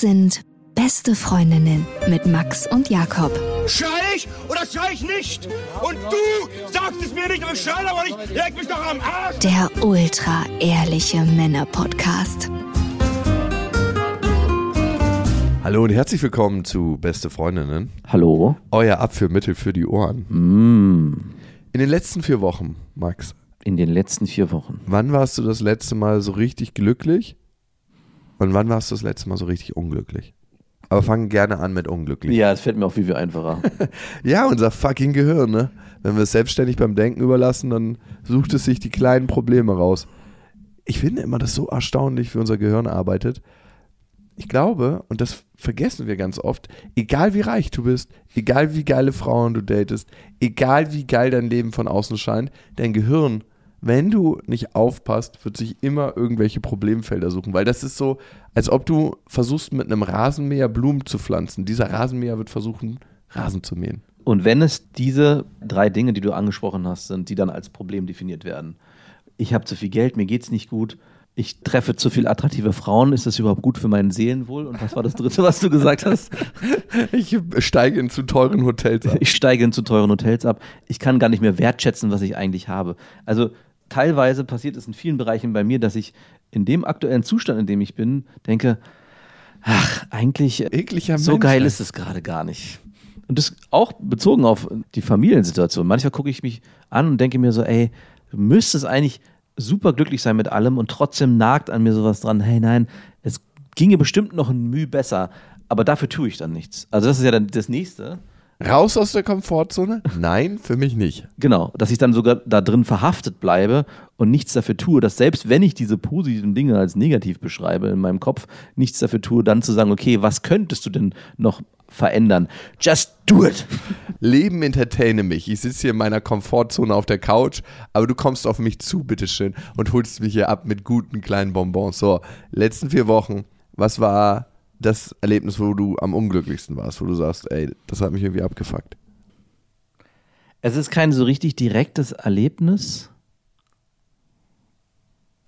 Das sind beste Freundinnen mit Max und Jakob. Schrei ich oder schrei ich nicht? Und du sagst es mir nicht, aber ich schrei aber nicht. Leg mich doch am Arsch. Der ultra ehrliche Männer-Podcast. Hallo und herzlich willkommen zu Beste Freundinnen. Hallo. Euer Abführmittel für die Ohren. Mm. In den letzten vier Wochen, Max, In den letzten vier Wochen. wann warst du das letzte Mal so richtig glücklich? Und wann warst du das letzte Mal so richtig unglücklich? Aber fangen gerne an mit unglücklich. Ja, es fällt mir auch viel, viel einfacher. Ja, unser fucking Gehirn, ne? Wenn wir es selbstständig beim Denken überlassen, dann sucht es sich die kleinen Probleme raus. Ich finde immer das so erstaunlich, wie unser Gehirn arbeitet. Ich glaube, und das vergessen wir ganz oft, egal wie reich du bist, egal wie geile Frauen du datest, egal wie geil dein Leben von außen scheint, dein Gehirn, wenn du nicht aufpasst, wird sich immer irgendwelche Problemfelder suchen, weil das ist so, als ob du versuchst mit einem Rasenmäher Blumen zu pflanzen. Dieser Rasenmäher wird versuchen, Rasen zu mähen. Und wenn es diese drei Dinge, die du angesprochen hast, sind, die dann als Problem definiert werden. Ich habe zu viel Geld, mir geht's nicht gut. Ich treffe zu viel attraktive Frauen. Ist das überhaupt gut für mein Seelenwohl? Und was war das dritte, was du gesagt hast? Ich steige in zu teuren Hotels ab. Ich steige in zu teuren Hotels ab. Ich kann gar nicht mehr wertschätzen, was ich eigentlich habe. Also teilweise passiert es in vielen Bereichen bei mir, dass ich in dem aktuellen Zustand, in dem ich bin, denke, ach, eigentlich Ekliger so Mensch, geil ey. ist es gerade gar nicht. Und das auch bezogen auf die Familiensituation. Manchmal gucke ich mich an und denke mir so, ey, du müsstest eigentlich super glücklich sein mit allem und trotzdem nagt an mir sowas dran, hey nein, es ginge bestimmt noch ein Mühe besser, aber dafür tue ich dann nichts. Also das ist ja dann das Nächste. Raus aus der Komfortzone? Nein, für mich nicht. Genau, dass ich dann sogar da drin verhaftet bleibe und nichts dafür tue, dass selbst wenn ich diese positiven Dinge als negativ beschreibe in meinem Kopf, nichts dafür tue, dann zu sagen, okay, was könntest du denn noch verändern? Just do it. Leben entertaine mich. Ich sitze hier in meiner Komfortzone auf der Couch, aber du kommst auf mich zu, bitteschön, und holst mich hier ab mit guten kleinen Bonbons. So, letzten vier Wochen, was war das Erlebnis, wo du am unglücklichsten warst, wo du sagst, ey, das hat mich irgendwie abgefuckt? Es ist kein so richtig direktes Erlebnis.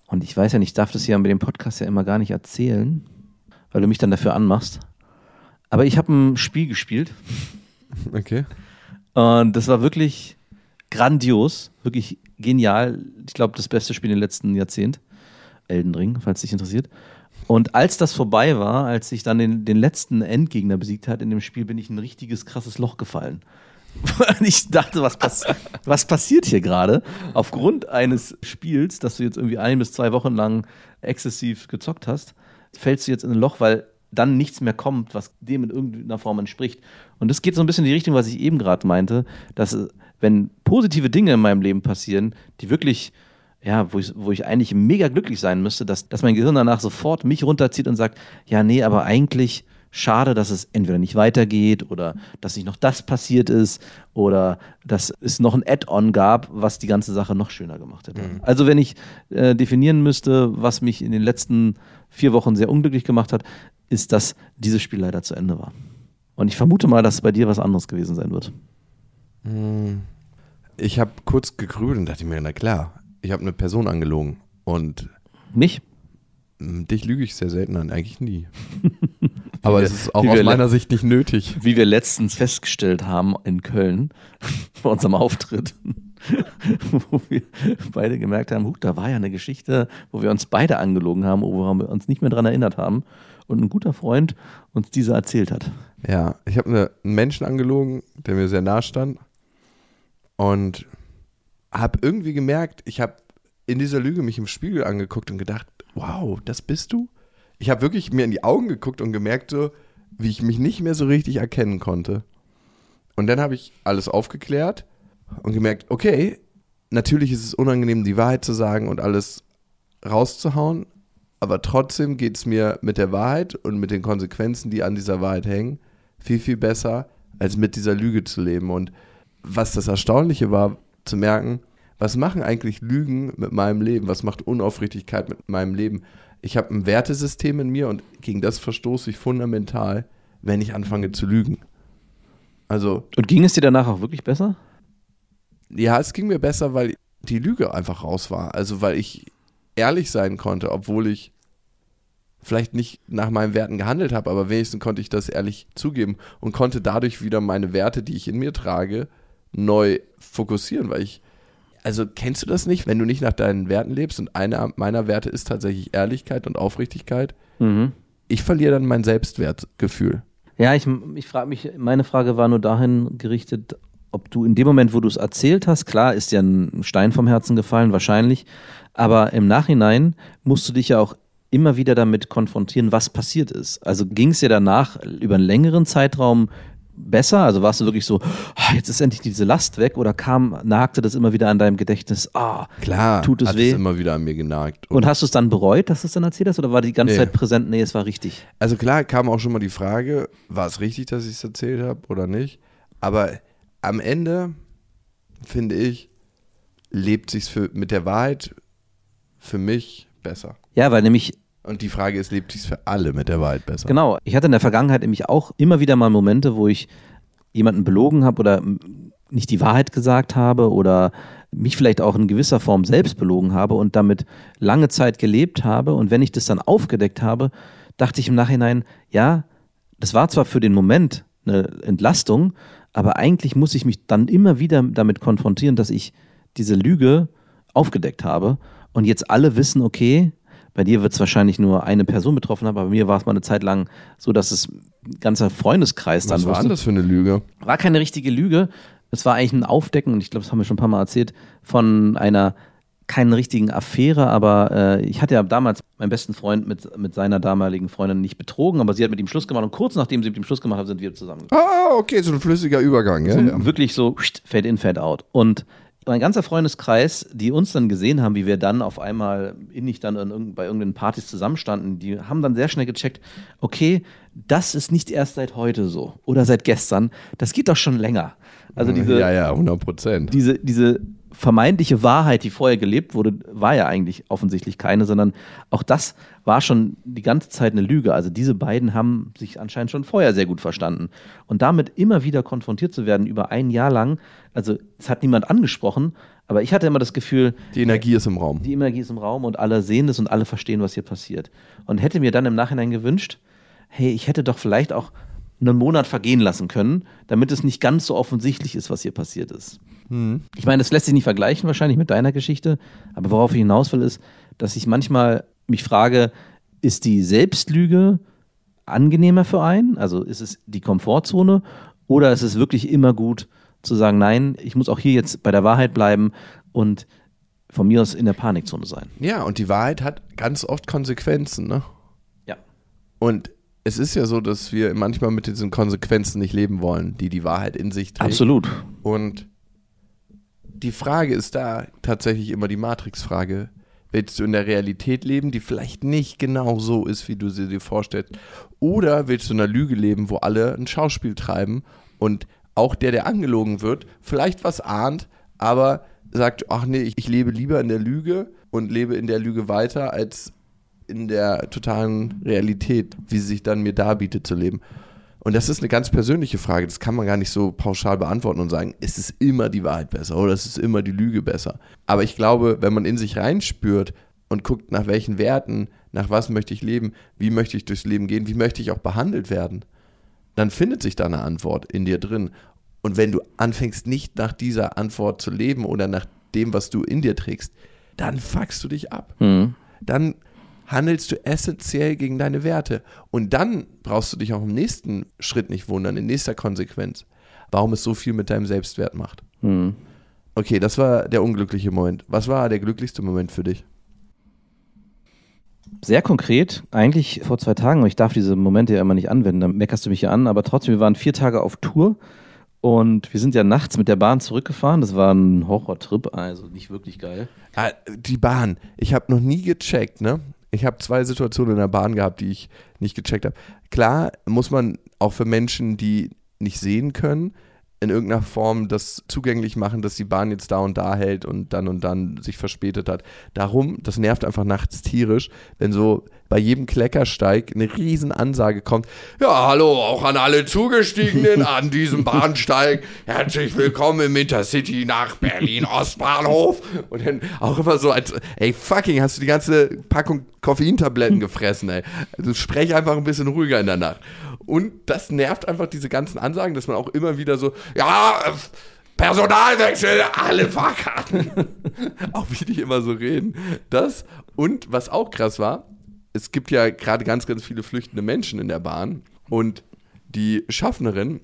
Und ich weiß ja nicht, ich darf das ja mit dem Podcast ja immer gar nicht erzählen, weil du mich dann dafür anmachst. Aber ich habe ein Spiel gespielt Okay. und das war wirklich grandios, wirklich genial. Ich glaube, das beste Spiel im letzten Jahrzehnt. Elden Ring, falls dich interessiert. Und als das vorbei war, als ich dann den, den letzten Endgegner besiegt hat in dem Spiel, bin ich in ein richtiges krasses Loch gefallen. Ich dachte, was, pass was passiert hier gerade? Aufgrund eines Spiels, das du jetzt irgendwie ein bis zwei Wochen lang exzessiv gezockt hast, fällst du jetzt in ein Loch, weil dann nichts mehr kommt, was dem in irgendeiner Form entspricht. Und das geht so ein bisschen in die Richtung, was ich eben gerade meinte, dass äh, wenn positive Dinge in meinem Leben passieren, die wirklich, ja, wo ich, wo ich eigentlich mega glücklich sein müsste, dass, dass mein Gehirn danach sofort mich runterzieht und sagt, ja, nee, aber eigentlich schade, dass es entweder nicht weitergeht oder dass nicht noch das passiert ist oder dass es noch ein Add-on gab, was die ganze Sache noch schöner gemacht hätte. Also wenn ich äh, definieren müsste, was mich in den letzten vier Wochen sehr unglücklich gemacht hat, ist, dass dieses Spiel leider zu Ende war. Und ich vermute mal, dass es bei dir was anderes gewesen sein wird. Ich habe kurz gegrübelt und dachte mir, na klar, ich habe eine Person angelogen. Und Mich? mm, dich lüge ich sehr selten an, eigentlich nie. Aber wir- es ist auch aus meiner Sicht nicht nötig. Wie wir letztens festgestellt haben in Köln bei unserem Auftritt, wo wir beide gemerkt haben, huch, da war ja eine Geschichte, wo wir uns beide angelogen haben, woran wir uns nicht mehr dran erinnert haben und ein guter Freund uns diese erzählt hat. Ja, ich habe eine, einen Menschen angelogen, der mir sehr nahe stand und habe irgendwie gemerkt, ich habe in dieser Lüge mich im Spiegel angeguckt und gedacht, wow, das bist du? Ich habe wirklich mir in die Augen geguckt und gemerkt so, wie ich mich nicht mehr so richtig erkennen konnte. Und dann habe ich alles aufgeklärt und gemerkt, okay, natürlich ist es unangenehm, die Wahrheit zu sagen und alles rauszuhauen, aber trotzdem geht es mir mit der Wahrheit und mit den Konsequenzen, die an dieser Wahrheit hängen, viel, viel besser, als mit dieser Lüge zu leben. Und was das Erstaunliche war, zu merken, was machen eigentlich Lügen mit meinem Leben? Was macht Unaufrichtigkeit mit meinem Leben? Ich habe ein Wertesystem in mir und gegen das verstoße ich fundamental, wenn ich anfange zu lügen. Also, Und ging es dir danach auch wirklich besser? ja, es ging mir besser, weil die Lüge einfach raus war. Also, weil ich ehrlich sein konnte, obwohl ich vielleicht nicht nach meinen Werten gehandelt habe, aber wenigstens konnte ich das ehrlich zugeben und konnte dadurch wieder meine Werte, die ich in mir trage, neu fokussieren, weil ich, also kennst du das nicht, wenn du nicht nach deinen Werten lebst und einer meiner Werte ist tatsächlich Ehrlichkeit und Aufrichtigkeit, Mhm. ich verliere dann mein Selbstwertgefühl. Ja, ich, ich frage mich, meine Frage war nur dahin gerichtet, ob du in dem Moment, wo du es erzählt hast, klar ist dir ein Stein vom Herzen gefallen, wahrscheinlich, aber im Nachhinein musst du dich ja auch immer wieder damit konfrontieren, was passiert ist. Also ging es dir danach über einen längeren Zeitraum besser? Also warst du wirklich so, "Ah, jetzt ist endlich diese Last weg oder kam, nagte das immer wieder an deinem Gedächtnis, ah, Klar, Tut es hat weh? es immer wieder an mir genagt. und hast du es dann bereut, dass du es dann erzählt hast oder war die ganze Nee. Zeit präsent, nee, es war richtig? Also klar kam auch schon mal die Frage, war es richtig, dass ich es erzählt habe oder nicht? Aber am Ende, finde ich, lebt sich für mit der Wahrheit für mich besser. Ja, weil nämlich Und die Frage ist, lebt sich für alle mit der Wahrheit besser? Genau. Ich hatte in der Vergangenheit nämlich auch immer wieder mal Momente, wo ich jemanden belogen habe oder nicht die Wahrheit gesagt habe oder mich vielleicht auch in gewisser Form selbst belogen habe und damit lange Zeit gelebt habe. Und wenn ich das dann aufgedeckt habe, dachte ich im Nachhinein, ja, das war zwar für den Moment eine Entlastung, aber eigentlich muss ich mich dann immer wieder damit konfrontieren, dass ich diese Lüge aufgedeckt habe und jetzt alle wissen, okay, bei dir wird es wahrscheinlich nur eine Person betroffen haben, aber bei mir war es mal eine Zeit lang so, dass es ein ganzer Freundeskreis dann Was war wusste. denn das für eine Lüge? War keine richtige Lüge. Es war eigentlich ein Aufdecken, und ich glaube, das haben wir schon ein paar Mal erzählt, von einer keinen richtigen Affäre, aber äh, ich hatte ja damals meinen besten Freund mit, mit seiner damaligen Freundin nicht betrogen, aber sie hat mit ihm Schluss gemacht und kurz nachdem sie mit ihm Schluss gemacht hat, sind wir zusammen. Ah, okay, so ein flüssiger Übergang. Ja, ja. Wirklich so fade in, fade out. Und mein ganzer Freundeskreis, die uns dann gesehen haben, wie wir dann auf einmal innig dann bei irgendeinen Partys zusammenstanden, die haben dann sehr schnell gecheckt, okay, das ist nicht erst seit heute so oder seit gestern, das geht doch schon länger. Also diese, ja, ja, 100 Prozent. diese, diese vermeintliche Wahrheit, die vorher gelebt wurde, war ja eigentlich offensichtlich keine, sondern auch das war schon die ganze Zeit eine Lüge. Also diese beiden haben sich anscheinend schon vorher sehr gut verstanden. Und damit immer wieder konfrontiert zu werden über ein Jahr lang, also es hat niemand angesprochen, aber ich hatte immer das Gefühl, Die Energie ist im Raum. die Energie ist im Raum und alle sehen das und alle verstehen, was hier passiert. Und hätte mir dann im Nachhinein gewünscht, hey, ich hätte doch vielleicht auch einen Monat vergehen lassen können, damit es nicht ganz so offensichtlich ist, was hier passiert ist. Ich meine, das lässt sich nicht vergleichen wahrscheinlich mit deiner Geschichte, aber worauf ich hinaus will, ist, dass ich manchmal mich frage, ist die Selbstlüge angenehmer für einen? Also ist es die Komfortzone oder ist es wirklich immer gut zu sagen, nein, ich muss auch hier jetzt bei der Wahrheit bleiben und von mir aus in der Panikzone sein? Ja, und die Wahrheit hat ganz oft Konsequenzen, ne? Ja. Und es ist ja so, dass wir manchmal mit diesen Konsequenzen nicht leben wollen, die die Wahrheit in sich trägt. Absolut. Und die Frage ist da tatsächlich immer die Matrix-Frage. Willst du in der Realität leben, die vielleicht nicht genau so ist, wie du sie dir vorstellst? Oder willst du in einer Lüge leben, wo alle ein Schauspiel treiben und auch der, der angelogen wird, vielleicht was ahnt, aber sagt, ach nee, ich, ich lebe lieber in der Lüge und lebe in der Lüge weiter, als in der totalen Realität, wie sie sich dann mir darbietet zu leben. Und das ist eine ganz persönliche Frage. Das kann man gar nicht so pauschal beantworten und sagen, ist es immer die Wahrheit besser oder ist es immer die Lüge besser. Aber ich glaube, wenn man in sich reinspürt und guckt, nach welchen Werten, nach was möchte ich leben, wie möchte ich durchs Leben gehen, wie möchte ich auch behandelt werden, dann findet sich da eine Antwort in dir drin. Und wenn du anfängst, nicht nach dieser Antwort zu leben oder nach dem, was du in dir trägst, dann fuckst du dich ab Mhm. dann handelst du essentiell gegen deine Werte. Und dann brauchst du dich auch im nächsten Schritt nicht wundern, in nächster Konsequenz, warum es so viel mit deinem Selbstwert macht. Mhm. Okay, das war der unglückliche Moment. Was war der glücklichste Moment für dich? Sehr konkret, eigentlich vor zwei Tagen, und ich darf diese Momente ja immer nicht anwenden, dann meckerst du mich ja an, aber trotzdem, wir waren vier Tage auf Tour und wir sind ja nachts mit der Bahn zurückgefahren. Das war ein Horrortrip, also nicht wirklich geil. Ah, die Bahn. Ich habe noch nie gecheckt, ne? Ich habe zwei Situationen in der Bahn gehabt, die ich nicht gecheckt habe. Klar muss man auch für Menschen, die nicht sehen können, in irgendeiner Form das zugänglich machen, dass die Bahn jetzt da und da hält und dann und dann sich verspätet hat. Darum, das nervt einfach nachts tierisch, wenn so bei jedem Kleckersteig eine riesen Ansage kommt. Ja, hallo, auch an alle Zugestiegenen an diesem Bahnsteig. Herzlich willkommen im Intercity nach Berlin Ostbahnhof. Und dann auch immer so als, ey, fucking, hast du die ganze Packung Koffeintabletten gefressen, ey. Also sprech einfach ein bisschen ruhiger in der Nacht. Und das nervt einfach diese ganzen Ansagen, dass man auch immer wieder so, ja, Personalwechsel, alle Fahrkarten. auch wie die immer so reden. Das und was auch krass war, es gibt ja gerade ganz, ganz viele flüchtende Menschen in der Bahn und die Schaffnerin,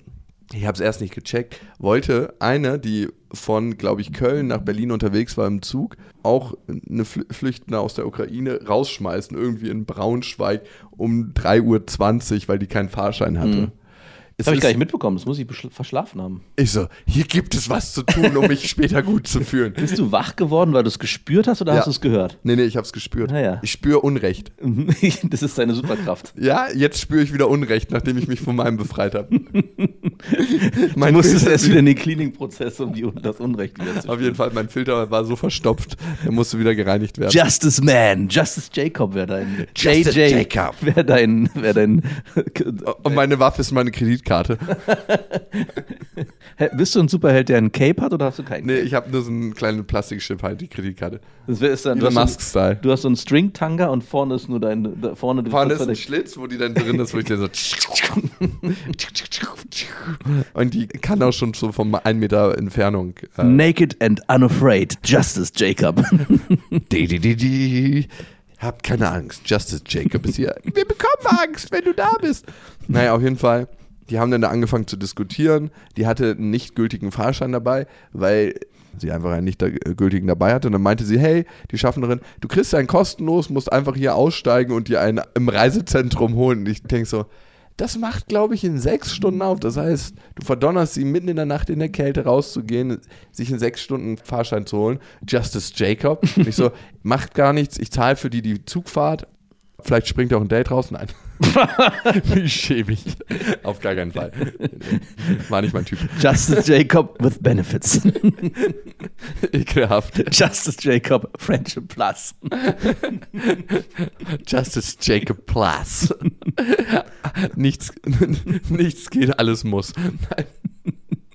ich habe es erst nicht gecheckt, wollte eine, die von, glaube ich, Köln nach Berlin unterwegs war im Zug, auch eine Flü- Flüchtende aus der Ukraine rausschmeißen, irgendwie in Braunschweig um 3.20 Uhr, weil die keinen Fahrschein hatte. Es Das habe ich gar nicht mitbekommen, das muss ich verschlafen haben. Ich so, hier gibt es was zu tun, um mich später gut zu fühlen. Bist du wach geworden, weil du es gespürt hast oder Ja. hast du es gehört? Nee, nee, ich hab's gespürt. Ah, ja. Ich spüre Unrecht. Das ist deine Superkraft. Ja, jetzt spüre ich wieder Unrecht, nachdem ich mich von meinem befreit habe. Du musstest erst wieder in den Cleaning-Prozess, um die, das Unrecht wieder zu Auf jeden Fall, mein Filter war so verstopft, der musste wieder gereinigt werden. Justice Man, Justice Jacob wäre dein Justice JJ Jacob. wäre dein wäre dein Und meine Waffe ist meine Kreditkarte. Hä, Bist du ein Superheld, der einen Cape hat oder hast du keinen? Nee, ich habe nur so einen kleinen Plastikchip halt, die Kreditkarte. Das ist dann, du, Elon hast so, Musk-Style. du hast so einen String-Tanga und vorne ist nur dein da vorne Vorne ist ein verdeckt- Schlitz, wo die dann drin ist, wo ich dann so. Und die kann auch schon so von 1 Meter Entfernung. Äh, Naked and unafraid, Justice Jacob. Hab keine Angst, Justice Jacob ist hier. Wir bekommen Angst, wenn du da bist. Naja, auf jeden Fall. Die haben dann da angefangen zu diskutieren. Die hatte einen nicht gültigen Fahrschein dabei, weil sie einfach einen nicht da- gültigen dabei hatte. Und dann meinte sie, hey, die Schaffnerin, du kriegst einen kostenlos, musst einfach hier aussteigen und dir einen im Reisezentrum holen. Und ich denke so, das macht, glaube ich, in sechs Stunden auf. Das heißt, du verdonnerst sie mitten in der Nacht in der Kälte rauszugehen, sich in sechs Stunden Fahrschein zu holen. Justice Jacob. Und ich so, macht gar nichts, ich zahle für die die Zugfahrt. Vielleicht springt auch ein Date raus. Nein. Wie schäbig. Auf gar keinen Fall. War nicht mein Typ. Justice Jacob with benefits. Ekelhaft. Justice Jacob Friendship Plus. Justice Jacob Plus. nichts, nichts geht, alles muss. Nein.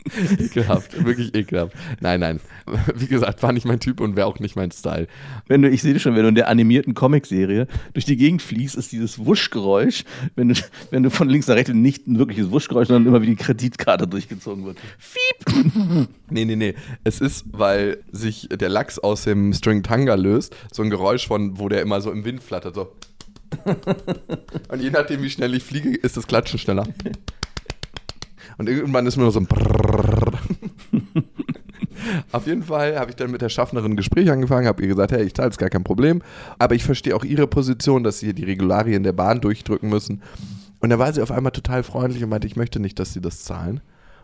Ekelhaft, wirklich ekelhaft. Nein, nein. Wie gesagt, war nicht mein Typ und wäre auch nicht mein Style. Wenn du, ich sehe schon, wenn du in der animierten Comicserie durch die Gegend fliegst, ist dieses Wuschgeräusch, wenn du, wenn du von links nach rechts nicht ein wirkliches Wuschgeräusch, sondern immer wie die Kreditkarte durchgezogen wird. Fiep! Nee, nee, nee. Es ist, weil sich der Lachs aus dem String Tanga löst, so ein Geräusch von, wo der immer so im Wind flattert, so. Und je nachdem, wie schnell ich fliege, ist das Klatschen schneller. Und irgendwann ist mir nur so ein Brrrr. Auf jeden Fall habe ich dann mit der Schaffnerin ein Gespräch angefangen, habe ihr gesagt, hey, ich zahle es gar kein Problem, aber ich verstehe auch ihre Position, dass sie hier die Regularien der Bahn durchdrücken müssen. Und da war sie auf einmal total freundlich und meinte, ich möchte nicht, dass sie das zahlen.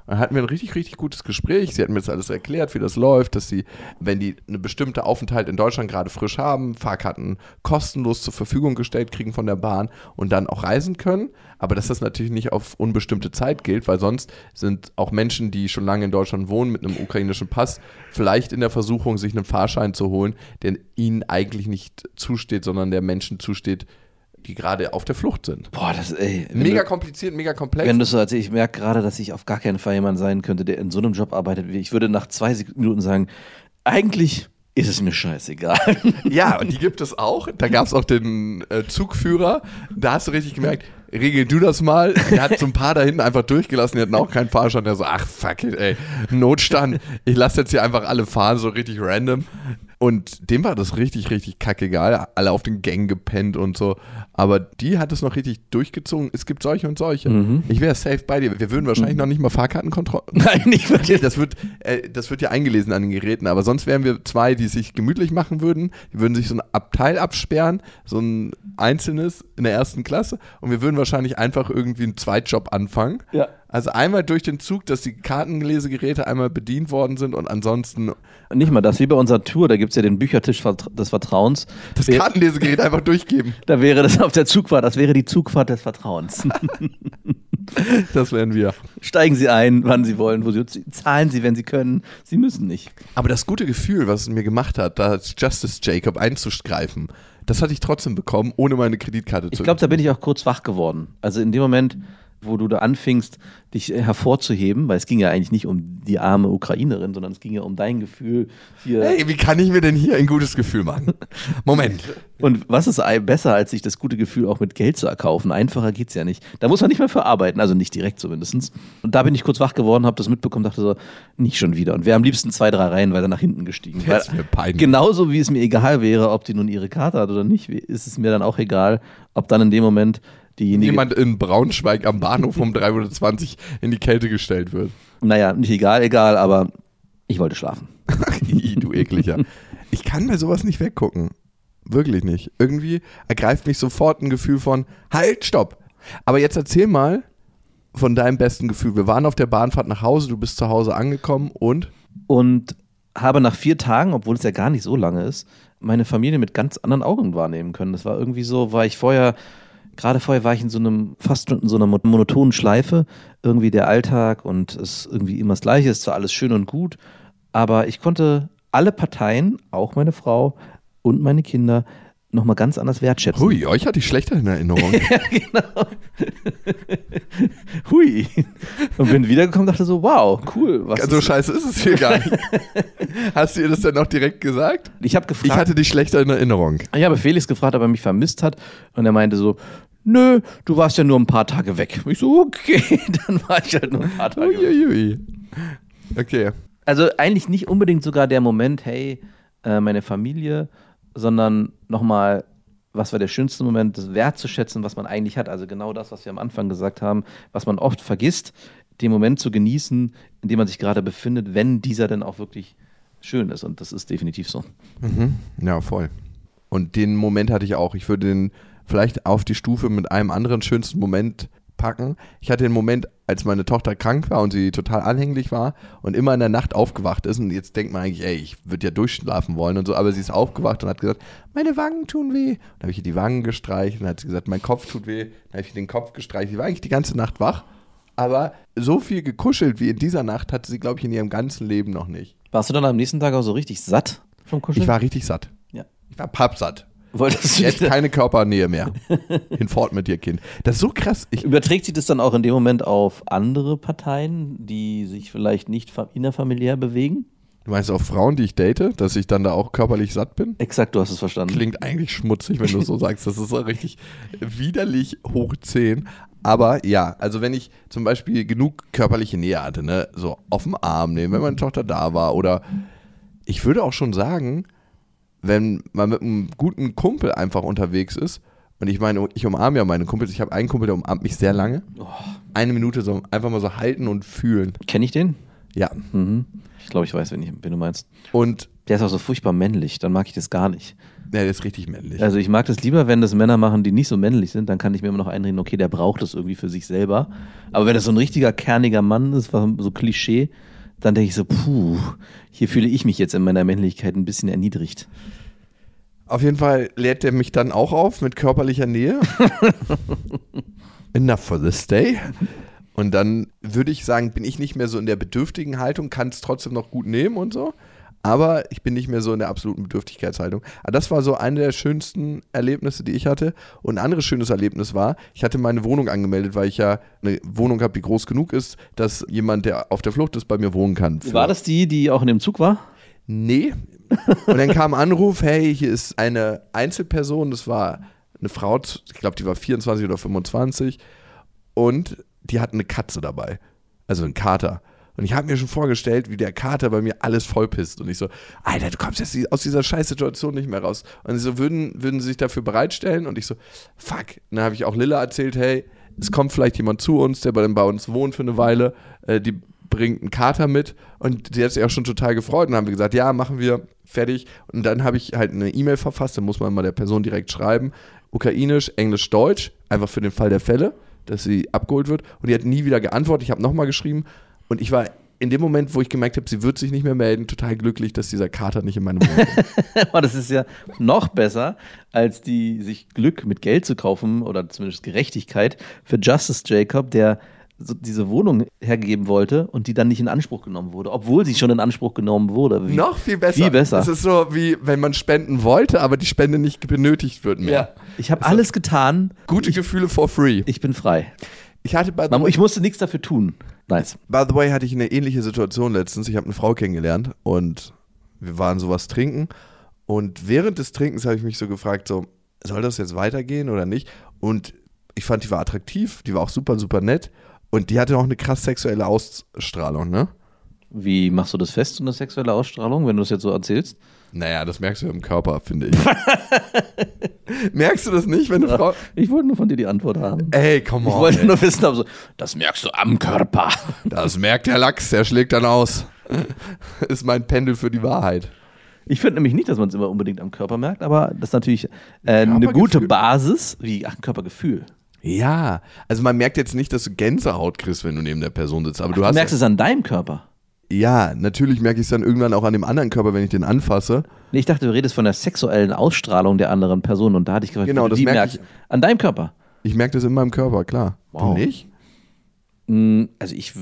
Dann hatten wir ein richtig, richtig gutes Gespräch. Sie hat mir das alles erklärt, wie das läuft, dass sie, wenn die eine bestimmte Aufenthalt in Deutschland gerade frisch haben, Fahrkarten kostenlos zur Verfügung gestellt kriegen von der Bahn und dann auch reisen können. Aber dass das natürlich nicht auf unbestimmte Zeit gilt, weil sonst sind auch Menschen, die schon lange in Deutschland wohnen, mit einem ukrainischen Pass, vielleicht in der Versuchung, sich einen Fahrschein zu holen, der ihnen eigentlich nicht zusteht, sondern der Menschen zusteht, die gerade auf der Flucht sind. Boah, das, ey. Mega du- kompliziert, mega komplex. Wenn du so erzählst, ich merke gerade, dass ich auf gar keinen Fall jemand sein könnte, der in so einem Job arbeitet wie ich. Würde nach zwei Minuten sagen, eigentlich ist es mir scheißegal. Ja, und die gibt es auch. Da gab es auch den äh, Zugführer. Da hast du richtig gemerkt, regel du das mal. Der hat so ein paar da hinten einfach durchgelassen. Die hatten auch keinen Fahrschein. Der so, ach fuck it, ey. Notstand. Ich lasse jetzt hier einfach alle fahren, so richtig random. Und dem war das richtig, richtig kackegal. Alle auf den Gängen gepennt und so. Aber die hat es noch richtig durchgezogen. Es gibt solche und solche. Ich wäre safe bei dir. Wir würden wahrscheinlich noch nicht mal Fahrkartenkontrolle. Nein, nicht wirklich. Das wird, äh, das wird ja eingelesen an den Geräten, aber sonst wären wir zwei, die sich gemütlich machen würden. Die würden sich so ein Abteil absperren, so ein einzelnes in der ersten Klasse und wir würden wahrscheinlich einfach irgendwie einen Zweitjob anfangen. Ja. Also einmal durch den Zug, dass die Kartenlesegeräte einmal bedient worden sind und ansonsten Nicht mal das, wie bei unserer Tour, da gibt es ja den Büchertisch des Vertrauens. das Kartenlesegerät einfach durchgeben. Da wäre das auf der Zugfahrt, das wäre die Zugfahrt des Vertrauens. Das wären wir. Steigen Sie ein, wann Sie wollen, wo Sie zahlen Sie, wenn Sie können. Sie müssen nicht. Aber das gute Gefühl, was es mir gemacht hat, da als Justice Jacob einzugreifen, das hatte ich trotzdem bekommen, ohne meine Kreditkarte Ich zu glaube, da bin ich auch kurz wach geworden. Also in dem Moment, wo du da anfingst, dich hervorzuheben, weil es ging ja eigentlich nicht um die arme Ukrainerin, sondern es ging ja um dein Gefühl hier. Hey, wie kann ich mir denn hier ein gutes Gefühl machen? Moment. Und was ist besser, als sich das gute Gefühl auch mit Geld zu erkaufen? Einfacher geht's ja nicht. Da muss man nicht mehr für arbeiten, also nicht direkt zumindest. Und da bin ich kurz wach geworden, habe das mitbekommen, dachte so, nicht schon wieder. Und wäre am liebsten zwei, drei Reihen weiter nach hinten gestiegen. Das ist mir peinlich. Genauso wie es mir egal wäre, ob die nun ihre Karte hat oder nicht, ist es mir dann auch egal, ob dann in dem Moment diejenige. Jemand in Braunschweig am Bahnhof um 3.20 Uhr in die Kälte gestellt wird. Naja, nicht egal, egal, aber ich wollte schlafen. Ih, du ekliger. Ich kann bei sowas nicht weggucken. Wirklich nicht. Irgendwie ergreift mich sofort ein Gefühl von, halt, stopp. Aber jetzt erzähl mal von deinem besten Gefühl. Wir waren auf der Bahnfahrt nach Hause, du bist zu Hause angekommen und Und habe nach vier Tagen, obwohl es ja gar nicht so lange ist, meine Familie mit ganz anderen Augen wahrnehmen können. Das war irgendwie so, war ich vorher, gerade vorher war ich in so einem, fast in so einer mon- monotonen Schleife, irgendwie der Alltag und es ist irgendwie immer das Gleiche, ist zwar alles schön und gut, aber ich konnte alle Parteien, auch meine Frau und meine Kinder, nochmal ganz anders wertschätzen. hui, euch hatte ich schlechter in Erinnerung. Hui. Und bin wiedergekommen und dachte so, wow, cool. Was so scheiße ist es hier gar nicht. Hast du ihr das denn auch direkt gesagt? ich habe gefragt, Ich hatte dich schlechter in Erinnerung. Ich habe Felix gefragt, ob er mich vermisst hat. Und er meinte so, nö, du warst ja nur ein paar Tage weg. Ich so, okay, dann war ich halt nur ein paar Tage weg. Uiuiui. Okay. Also eigentlich nicht unbedingt sogar der Moment, hey, äh, meine Familie, sondern nochmal, was war der schönste Moment, das wertzuschätzen, was man eigentlich hat. Also genau das, was wir am Anfang gesagt haben, was man oft vergisst, den Moment zu genießen, in dem man sich gerade befindet, wenn dieser dann auch wirklich schön ist. Und das ist definitiv so. Ja, voll. Und den Moment hatte ich auch. Ich würde den vielleicht auf die Stufe mit einem anderen schönsten Moment packen. Ich hatte den Moment, als meine Tochter krank war und sie total anhänglich war und immer in der Nacht aufgewacht ist. Und jetzt denkt man eigentlich, ey, ich würde ja durchschlafen wollen und so, aber sie ist aufgewacht und hat gesagt, meine Wangen tun weh. Dann habe ich ihr die Wangen gestreicht und dann hat sie gesagt, mein Kopf tut weh. Dann habe ich ihr den Kopf gestreicht. Sie war eigentlich die ganze Nacht wach, aber so viel gekuschelt wie in dieser Nacht hatte sie, glaube ich, in ihrem ganzen Leben noch nicht. Warst du dann am nächsten Tag auch so richtig satt vom Kuscheln? Ich war richtig satt. Ja. Ich war pappsatt. Wolltest du Jetzt keine Körpernähe mehr. Hinfort mit dir, Kind. Das ist so krass. Ich, Überträgt sich das dann auch in dem Moment auf andere Parteien, die sich vielleicht nicht fa- innerfamiliär bewegen? du meinst auch Frauen, die ich date, dass ich dann da auch körperlich satt bin? Exakt, du hast es verstanden. Klingt eigentlich schmutzig, wenn du so sagst. Das ist so richtig widerlich hoch 10. Aber ja, also wenn ich zum Beispiel genug körperliche Nähe hatte, ne, so auf dem Arm nehmen, wenn meine Tochter da war oder ich würde auch schon sagen, wenn man mit einem guten Kumpel einfach unterwegs ist und ich meine, ich umarme ja meine Kumpels, ich habe einen Kumpel, der umarmt mich sehr lange. Eine Minute so einfach mal so halten und fühlen. Kenne ich den? Ja. Mhm. Ich glaube, ich weiß, wen, ich, wen du meinst. Und Der ist auch so furchtbar männlich, dann mag ich das gar nicht. ja, der ist richtig männlich. Also ich mag das lieber, wenn das Männer machen, die nicht so männlich sind, dann kann ich mir immer noch einreden, okay, der braucht das irgendwie für sich selber. Aber wenn das so ein richtiger kerniger Mann ist, so Klischee, dann denke ich so, puh, hier fühle ich mich jetzt in meiner Männlichkeit ein bisschen erniedrigt. Auf jeden Fall lädt er mich dann auch auf mit körperlicher Nähe. Enough for this day. Und dann würde ich sagen, bin ich nicht mehr so in der bedürftigen Haltung, kann es trotzdem noch gut nehmen und so. Aber ich bin nicht mehr so in der absoluten Bedürftigkeitshaltung. Aber das war so eine der schönsten Erlebnisse, die ich hatte. Und ein anderes schönes Erlebnis war, ich hatte meine Wohnung angemeldet, weil ich ja eine Wohnung habe, die groß genug ist, dass jemand, der auf der Flucht ist, bei mir wohnen kann. War das die, die auch in dem Zug war? Nee. Und dann kam ein Anruf, hey, hier ist eine Einzelperson, das war eine Frau, ich glaube, die war 24 oder 25 und die hat eine Katze dabei, also ein Kater. Und ich habe mir schon vorgestellt, wie der Kater bei mir alles vollpisst. Und ich so, Alter, du kommst jetzt aus dieser scheiß Situation nicht mehr raus. Und sie so, würden, würden sie sich dafür bereitstellen? Und ich so, fuck. Und dann habe ich auch Lilla erzählt, hey, es kommt vielleicht jemand zu uns, der bei, bei uns wohnt für eine Weile. Äh, die bringt einen Kater mit. Und die hat sich auch schon total gefreut. Und dann haben wir gesagt, ja, machen wir, fertig. Und dann habe ich halt eine E-Mail verfasst, da muss man mal der Person direkt schreiben. Ukrainisch, Englisch, Deutsch, einfach für den Fall der Fälle, dass sie abgeholt wird. Und die hat nie wieder geantwortet. Ich habe nochmal geschrieben. Und ich war in dem Moment, wo ich gemerkt habe, sie wird sich nicht mehr melden, total glücklich, dass dieser Kater nicht in meine Wohnung. Aber das ist ja noch besser, als die sich Glück mit Geld zu kaufen oder zumindest Gerechtigkeit für Justice Jacob, der so diese Wohnung hergeben wollte und die dann nicht in Anspruch genommen wurde, obwohl sie schon in Anspruch genommen wurde. Wie, Noch viel besser. Viel besser. Es ist so, wie wenn man spenden wollte, aber die Spende nicht benötigt wird mehr. ja. Ich habe alles getan. Gute Gefühle for free. Ich bin frei. Ich hatte bei Man- Ich musste nichts dafür tun. Nice. By the way, hatte ich eine ähnliche Situation letztens. Ich habe eine Frau kennengelernt und wir waren sowas trinken. Und während des Trinkens habe ich mich so gefragt, so, soll das jetzt weitergehen oder nicht? Und ich fand, die war attraktiv, die war auch super, super nett. Und die hatte auch eine krass sexuelle Ausstrahlung, ne? Wie machst du das fest, so eine sexuelle Ausstrahlung, wenn du das jetzt so erzählst? Naja, das merkst du im Körper, finde ich. merkst du das nicht, wenn eine Frau. Ich wollte nur von dir die Antwort haben. Ey, come Ich on. wollte ey. nur wissen, aber so, das merkst du am Körper. Das merkt der Lachs, der schlägt dann aus. Ist mein Pendel für die Wahrheit. Ich finde nämlich nicht, dass man es immer unbedingt am Körper merkt, aber das ist natürlich äh, eine gute Basis, wie ach, ein Körpergefühl. Ja, also man merkt jetzt nicht, dass du Gänsehaut kriegst, wenn du neben der Person sitzt, aber du Du hast merkst es an deinem Körper. Ja, natürlich merke ich es dann irgendwann auch an dem anderen Körper, wenn ich den anfasse. Nee, ich dachte, du redest von der sexuellen Ausstrahlung der anderen Person und da hatte ich gefragt, Genau, das die merk merkst. ich. An deinem Körper. Ich merke das in meinem Körper, klar. Wow. Du nicht? Hm, Also ich,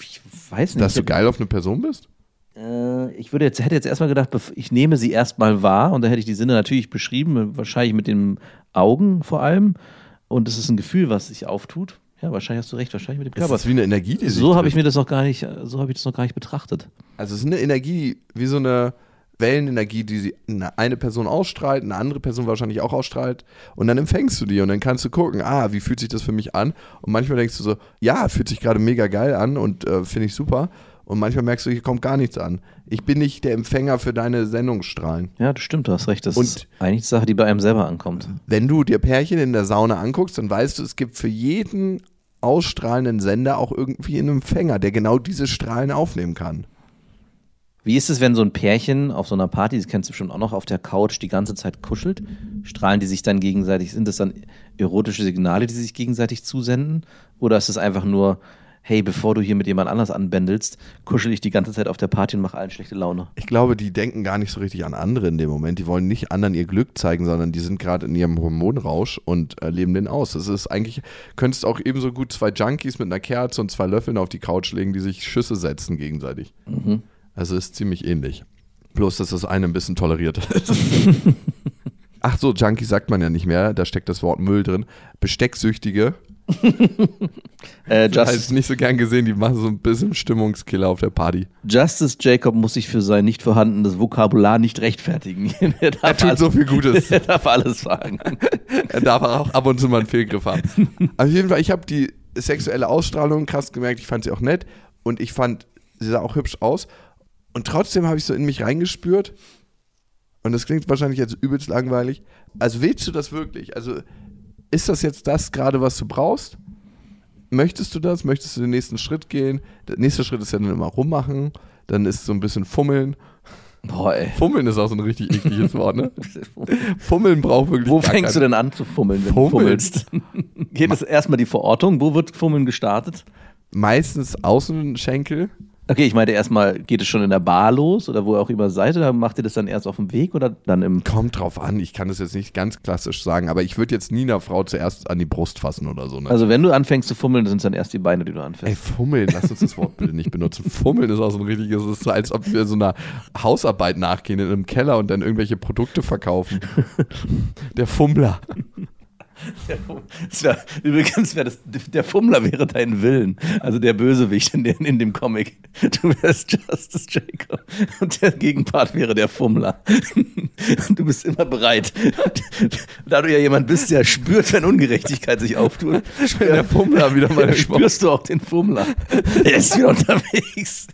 ich weiß nicht. Dass du geil auf eine Person bist? Äh, ich würde jetzt, hätte jetzt erstmal gedacht, ich nehme sie erstmal wahr und da hätte ich die Sinne natürlich beschrieben, wahrscheinlich mit den Augen vor allem. Und es ist ein Gefühl, was sich auftut. Ja, wahrscheinlich hast du recht, wahrscheinlich mit dem Das Körper. ist wie eine Energie, die sich So habe ich mir das noch gar nicht, so habe ich das noch gar nicht betrachtet. Also es ist eine Energie, wie so eine Wellenenergie, die eine Person ausstrahlt, eine andere Person wahrscheinlich auch ausstrahlt und dann empfängst du die und dann kannst du gucken, ah, wie fühlt sich das für mich an? Und manchmal denkst du so, ja, fühlt sich gerade mega geil an und äh, finde ich super. Und manchmal merkst du, hier kommt gar nichts an. Ich bin nicht der Empfänger für deine Sendungsstrahlen. Ja, das stimmt, du hast recht. Das Und- ist eigentlich die Sache, die bei einem selber ankommt. Wenn du dir Pärchen in der Sauna anguckst, dann weißt du, es gibt für jeden ausstrahlenden Sender auch irgendwie einen Empfänger, der genau diese Strahlen aufnehmen kann. Wie ist es, wenn so ein Pärchen auf so einer Party, das kennst du bestimmt auch noch, auf der Couch die ganze Zeit kuschelt? Strahlen die sich dann gegenseitig, sind das dann erotische Signale, die sich gegenseitig zusenden? Oder ist es einfach nur, hey, bevor du hier mit jemand anders anbändelst, kuschel ich die ganze Zeit auf der Party und mache allen schlechte Laune? Ich glaube, die denken gar nicht so richtig an andere in dem Moment. Die wollen nicht anderen ihr Glück zeigen, sondern die sind gerade in ihrem Hormonrausch und äh, leben den aus. Das ist eigentlich, könntest auch ebenso gut zwei Junkies mit einer Kerze und zwei Löffeln auf die Couch legen, die sich Schüsse setzen gegenseitig. Also ist ziemlich ähnlich. Bloß, dass das eine ein bisschen toleriert ist. Ach so, Junkie sagt man ja nicht mehr, da steckt das Wort Müll drin. Bestecksüchtige, Äh, das heißt nicht so gern gesehen, die machen so ein bisschen Stimmungskiller auf der Party. Justice Jacob muss sich für sein nicht vorhandenes Vokabular nicht rechtfertigen. er, Er tut alles, so viel Gutes. er darf alles sagen. Er darf auch ab und zu mal einen Fehlgriff haben. Auf jeden Fall, ich habe die sexuelle Ausstrahlung krass gemerkt. Ich fand sie auch nett und ich fand, sie sah auch hübsch aus. Und trotzdem habe ich so in mich reingespürt. Und das klingt wahrscheinlich jetzt übelst langweilig. Also willst du das wirklich? Also ist das jetzt das gerade, was du brauchst? Möchtest du das? Möchtest du den nächsten Schritt gehen? Der nächste Schritt ist ja dann immer rummachen. Dann ist so ein bisschen Fummeln. Boah, ey. Fummeln ist auch so ein richtig ekliges Wort, ne? Fummeln braucht wirklich Wo fängst du denn an zu fummeln, wenn Fummeln? du fummelst? Geht es erstmal die Verortung? Wo wird Fummeln gestartet? Meistens Außenschenkel. Okay, ich meinte erstmal, geht es schon in der Bar los oder wo ihr auch immer seid? Oder macht ihr das dann erst auf dem Weg oder dann im. Kommt drauf an, ich kann das jetzt nicht ganz klassisch sagen, aber ich würde jetzt nie einer Frau zuerst an die Brust fassen oder so. Ne? Also, wenn du anfängst zu fummeln, sind es dann erst die Beine, die du Ey, anfängst. Fummeln, lass uns das Wort bitte nicht benutzen. Fummeln ist auch so ein richtiges, es ist so, als ob wir so einer Hausarbeit nachgehen in einem Keller und dann irgendwelche Produkte verkaufen. Der Fummler. Wär, übrigens wäre das, der Fummler wäre dein Willen. Also der Bösewicht in, den, in dem Comic. Du wärst Justice Jacob und der Gegenpart wäre der Fummler. Du bist immer bereit. Da du ja jemand bist, der spürt, wenn Ungerechtigkeit sich auftut, Wenn der Fummler wieder mal spürst du auch den Fummler. Er ist wieder unterwegs.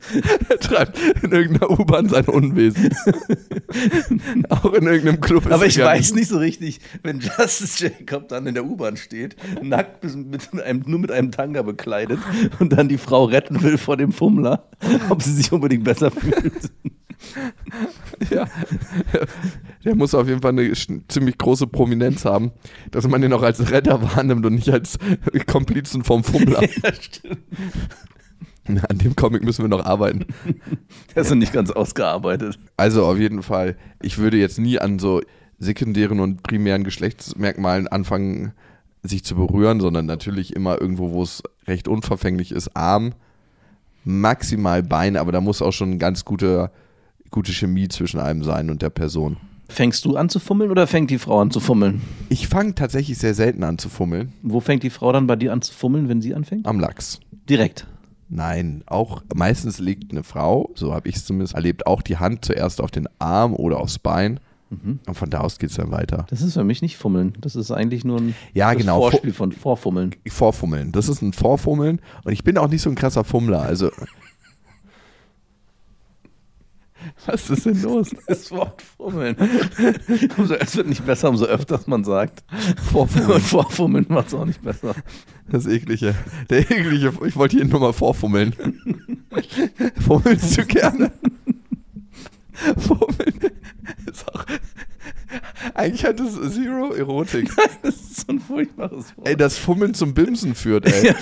Er treibt in irgendeiner U-Bahn sein Unwesen. auch in irgendeinem Club ist Aber er ich weiß nicht so richtig, wenn Justice Jacob dann in der U-Bahn steht, nackt mit einem, nur mit einem Tanga bekleidet und dann die Frau retten will vor dem Fummler, ob sie sich unbedingt besser fühlt. Ja. Der muss auf jeden Fall eine ziemlich große Prominenz haben, dass man den auch als Retter wahrnimmt und nicht als Komplizen vom Fummler. ja, stimmt. An dem Comic müssen wir noch arbeiten. Der ist noch nicht ganz ausgearbeitet. Also auf jeden Fall, ich würde jetzt nie an so sekundären und primären Geschlechtsmerkmalen anfangen, sich zu berühren, sondern natürlich immer irgendwo, wo es recht unverfänglich ist, Arm, maximal Bein, aber da muss auch schon eine ganz gute, gute Chemie zwischen einem sein und der Person. Fängst du an zu fummeln oder fängt die Frau an zu fummeln? Ich fange tatsächlich sehr selten an zu fummeln. Wo fängt die Frau dann bei dir an zu fummeln, wenn sie anfängt? Am Lachs. Direkt. Nein, auch meistens legt eine Frau, so habe ich es zumindest erlebt, auch die Hand zuerst auf den Arm oder aufs Bein. Und von da aus geht es dann weiter. Das ist für mich nicht Fummeln. Das ist eigentlich nur ein Ja, genau. Vorspiel von Vorfummeln. Vorfummeln. Das ist ein Vorfummeln und ich bin auch nicht so ein krasser Fummler. Also. Was ist denn los? Das Wort Fummeln. Umso, es wird nicht besser, umso öfter man sagt. Vorfummeln. Und Vorfummeln macht es auch nicht besser. Das eklige. Der eklige. Ich wollte hier nur mal vorfummeln. Fummelst du gerne? Fummeln ist auch. Eigentlich hat es Zero Erotik. Das ist so ein furchtbares Wort. Ey, das Fummeln zum Bimsen führt, ey. ja.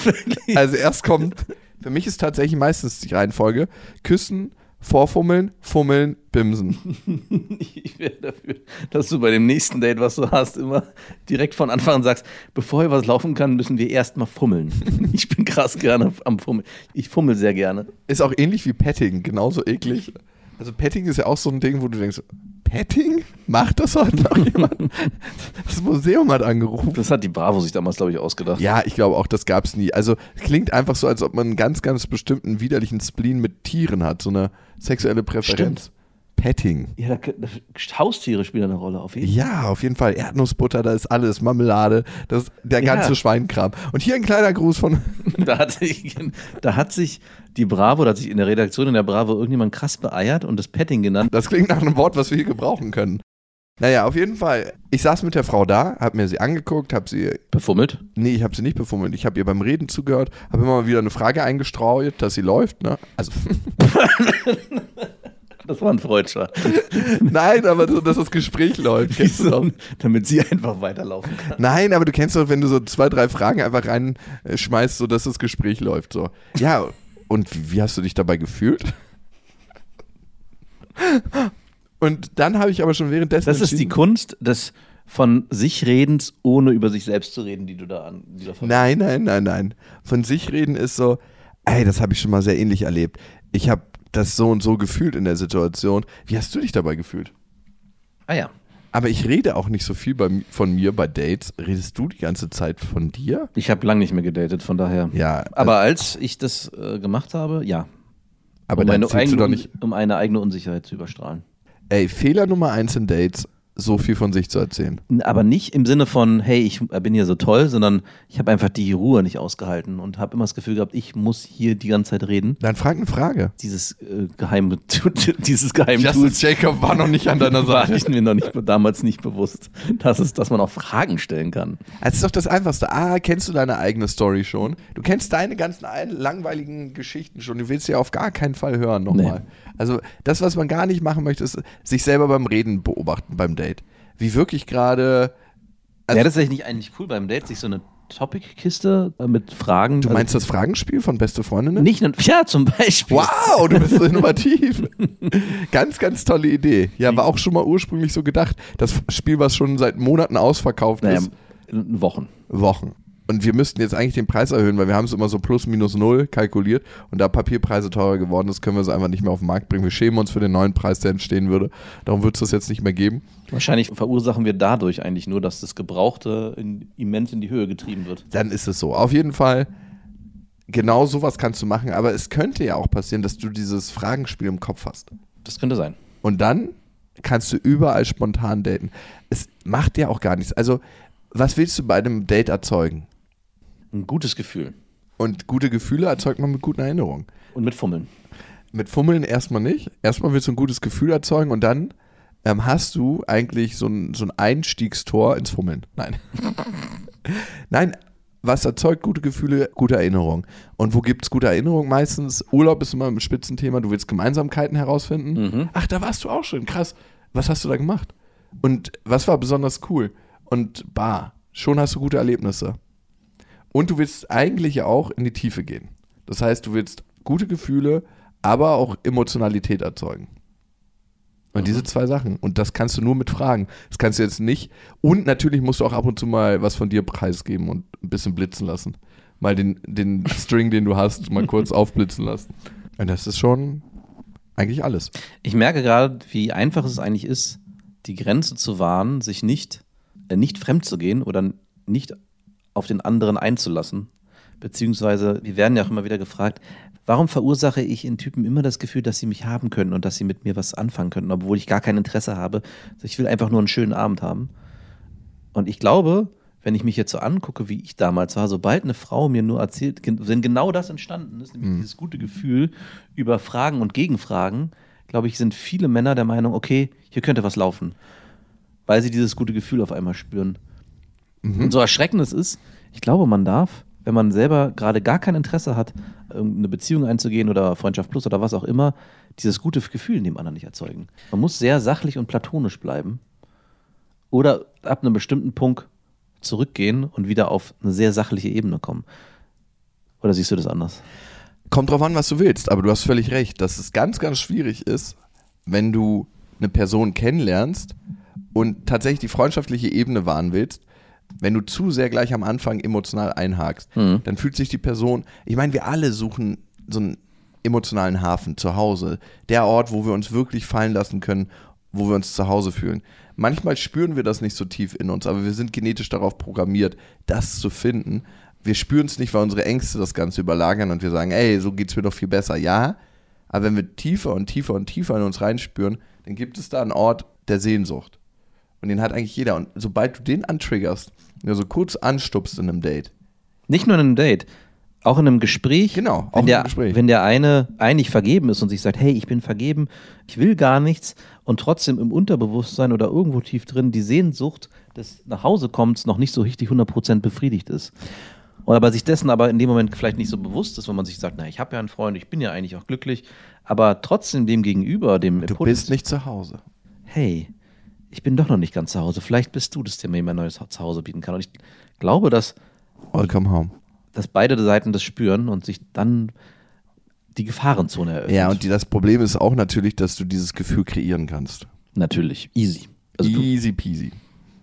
Also erst kommt, für mich ist tatsächlich meistens die Reihenfolge, küssen, vorfummeln, fummeln, bimsen. Ich wäre dafür, dass du bei dem nächsten Date, was du hast, immer direkt von Anfang an sagst, bevor hier was laufen kann, müssen wir erstmal fummeln. Ich bin krass gerne am Fummeln. Ich fummel sehr gerne. Ist auch ähnlich wie Petting, genauso eklig. Also Petting ist ja auch so ein Ding, wo du denkst, Petting? Macht das heute noch jemand? Das Museum hat angerufen. Das hat die Bravo sich damals, glaube ich, ausgedacht. Ja, ich glaube auch, das gab es nie. Also klingt einfach so, als ob man einen ganz, ganz bestimmten widerlichen Spleen mit Tieren hat, so eine sexuelle Präferenz. Stimmt. Petting. Ja, da, da, Haustiere spielen eine Rolle auf jeden Fall. Ja, auf jeden Fall. Erdnussbutter, da ist alles, Marmelade, das ist der Ja. ganze Schweinkram. Und hier ein kleiner Gruß von. Da hat, sich, da hat sich die Bravo, da hat sich in der Redaktion in der Bravo irgendjemand krass beeiert und das Petting genannt. Das klingt nach einem Wort, was wir hier gebrauchen können. Naja, auf jeden Fall. Ich saß mit der Frau da, hab mir sie angeguckt, hab sie. Befummelt. Nee, ich habe sie nicht befummelt. Ich habe ihr beim Reden zugehört, habe immer mal wieder eine Frage eingestreut, dass sie läuft, ne? Also. Das war ein Freudscher. Nein, aber so, dass das Gespräch läuft. Kennst du doch. Damit sie einfach weiterlaufen kann. Nein, aber du kennst doch, wenn du so zwei, drei Fragen einfach reinschmeißt, so dass das Gespräch läuft. So. Ja, und wie, hast du dich dabei gefühlt? Und dann habe ich aber schon währenddessen. Das ist die Kunst des von sich Redens, ohne über sich selbst zu reden, die du da an. Die da verwendest. Nein, nein, nein, nein. Von sich reden ist so, ey, das habe ich schon mal sehr ähnlich erlebt. Ich habe das so und so gefühlt in der Situation. Wie hast du dich dabei gefühlt? Ah ja. Aber ich rede auch nicht so viel bei, von mir bei Dates. Redest du die ganze Zeit von dir? Ich habe lange nicht mehr gedatet, von daher. Ja. Aber als ich das äh, gemacht habe, ja. aber um, dann eine erzählst du eigene, doch nicht. um eine eigene Unsicherheit zu überstrahlen. Ey, Fehler Nummer eins in Dates, so viel von sich zu erzählen. Aber nicht im Sinne von, hey, ich bin hier so toll, sondern ich habe einfach die Ruhe nicht ausgehalten und habe immer das Gefühl gehabt, ich muss hier die ganze Zeit reden. Dann frag eine Frage. Dieses äh, geheime, dieses geheime Tool Jacob war noch nicht an deiner war ich mir noch nicht, damals nicht bewusst, dass, es, dass man auch Fragen stellen kann. Das ist doch das Einfachste. Ah, kennst du deine eigene Story schon? Du kennst deine ganzen langweiligen Geschichten schon. Du willst sie auf gar keinen Fall hören nochmal. Also das, was man gar nicht machen möchte, ist sich selber beim Reden beobachten beim Date. Wie wirklich gerade. Also- Wäre das eigentlich nicht eigentlich cool beim Date, sich so eine Topic-Kiste äh, mit Fragen. Du meinst das Fragenspiel von Beste Freundinnen? Nicht ja, zum Beispiel. Wow, du bist so innovativ. ganz, ganz tolle Idee. Ja, war auch schon mal ursprünglich so gedacht. Das Spiel, was schon seit Monaten ausverkauft Naja, ist. in Wochen. Wochen. Und wir müssten jetzt eigentlich den Preis erhöhen, weil wir haben es immer so plus minus null kalkuliert und da Papierpreise teurer geworden ist, können wir es einfach nicht mehr auf den Markt bringen. Wir schämen uns für den neuen Preis, der entstehen würde. Darum wird es das jetzt nicht mehr geben. Wahrscheinlich verursachen wir dadurch eigentlich nur, dass das Gebrauchte in, immens in die Höhe getrieben wird. Dann ist es so. Auf jeden Fall, genau sowas kannst du machen, aber es könnte ja auch passieren, dass du dieses Fragenspiel im Kopf hast. Das könnte sein. Und dann kannst du überall spontan daten. Es macht dir auch gar nichts. Also, was willst du bei einem Date erzeugen? Ein gutes Gefühl. Und gute Gefühle erzeugt man mit guten Erinnerungen. Und mit Fummeln. Mit Fummeln erstmal nicht. Erstmal willst du ein gutes Gefühl erzeugen und dann ähm, hast du eigentlich so ein, so ein Einstiegstor ins Fummeln. Nein. Nein, was erzeugt gute Gefühle? Gute Erinnerungen. Und wo gibt es gute Erinnerungen? Meistens Urlaub ist immer ein Spitzenthema. Du willst Gemeinsamkeiten herausfinden. Ach, da warst du auch schon. Krass. Was hast du da gemacht? Und was war besonders cool? Und bar. Schon hast du gute Erlebnisse. Und du willst eigentlich auch in die Tiefe gehen. Das heißt, du willst gute Gefühle, aber auch Emotionalität erzeugen. Und diese zwei Sachen. Und das kannst du nur mit Fragen. Das kannst du jetzt nicht. Und natürlich musst du auch ab und zu mal was von dir preisgeben und ein bisschen blitzen lassen. Mal den, den String, den du hast, mal kurz aufblitzen lassen. Und das ist schon eigentlich alles. Ich merke gerade, wie einfach es eigentlich ist, die Grenze zu wahren, sich nicht, äh, nicht fremd zu gehen oder nicht auf den anderen einzulassen. Beziehungsweise, wir werden ja auch immer wieder gefragt, warum verursache ich in Typen immer das Gefühl, dass sie mich haben können und dass sie mit mir was anfangen können, obwohl ich gar kein Interesse habe. Also ich will einfach nur einen schönen Abend haben. Und ich glaube, wenn ich mich jetzt so angucke, wie ich damals war, sobald eine Frau mir nur erzählt, wenn genau das entstanden ist, nämlich dieses gute Gefühl über Fragen und Gegenfragen, glaube ich, sind viele Männer der Meinung, okay, hier könnte was laufen. Weil sie dieses gute Gefühl auf einmal spüren. Und so erschreckend es ist, ich glaube, man darf, wenn man selber gerade gar kein Interesse hat, eine Beziehung einzugehen oder Freundschaft plus oder was auch immer, dieses gute Gefühl in dem anderen nicht erzeugen. Man muss sehr sachlich und platonisch bleiben. Oder ab einem bestimmten Punkt zurückgehen und wieder auf eine sehr sachliche Ebene kommen. Oder siehst du das anders? Kommt drauf an, was du willst, aber du hast völlig recht, dass es ganz, ganz schwierig ist, wenn du eine Person kennenlernst und tatsächlich die freundschaftliche Ebene wahren willst, wenn du zu sehr gleich am Anfang emotional einhakst, Mhm. dann fühlt sich die Person, ich meine, wir alle suchen so einen emotionalen Hafen zu Hause, der Ort, wo wir uns wirklich fallen lassen können, wo wir uns zu Hause fühlen. Manchmal spüren wir das nicht so tief in uns, aber wir sind genetisch darauf programmiert, das zu finden. Wir spüren es nicht, weil unsere Ängste das Ganze überlagern und wir sagen, ey, so geht's mir doch viel besser. Ja, aber wenn wir tiefer und tiefer und tiefer in uns reinspüren, dann gibt es da einen Ort der Sehnsucht. Und den hat eigentlich jeder. Und sobald du den antriggerst, ja, so kurz anstupst in einem Date, Nicht nur in einem Date, auch in einem Gespräch. Genau, auch wenn in der, einem Gespräch. Wenn der eine eigentlich vergeben ist und sich sagt, hey, ich bin vergeben, ich will gar nichts und trotzdem im Unterbewusstsein oder irgendwo tief drin die Sehnsucht des nach Hause kommens noch nicht so richtig 100% befriedigt ist. Oder aber sich dessen aber in dem Moment vielleicht nicht so bewusst ist, wenn man sich sagt, na, ich habe ja einen Freund, ich bin ja eigentlich auch glücklich, aber trotzdem dem Gegenüber, dem du Potenz- bist nicht zu Hause. hey, ich bin doch noch nicht ganz zu Hause, vielleicht bist du das, der mir mein neues Zuhause bieten kann. Und ich glaube, dass Welcome home. dass beide Seiten das spüren und sich dann die Gefahrenzone eröffnet. Ja, und die, das Problem ist auch natürlich, dass du dieses Gefühl kreieren kannst. natürlich, easy. Also Easy peasy.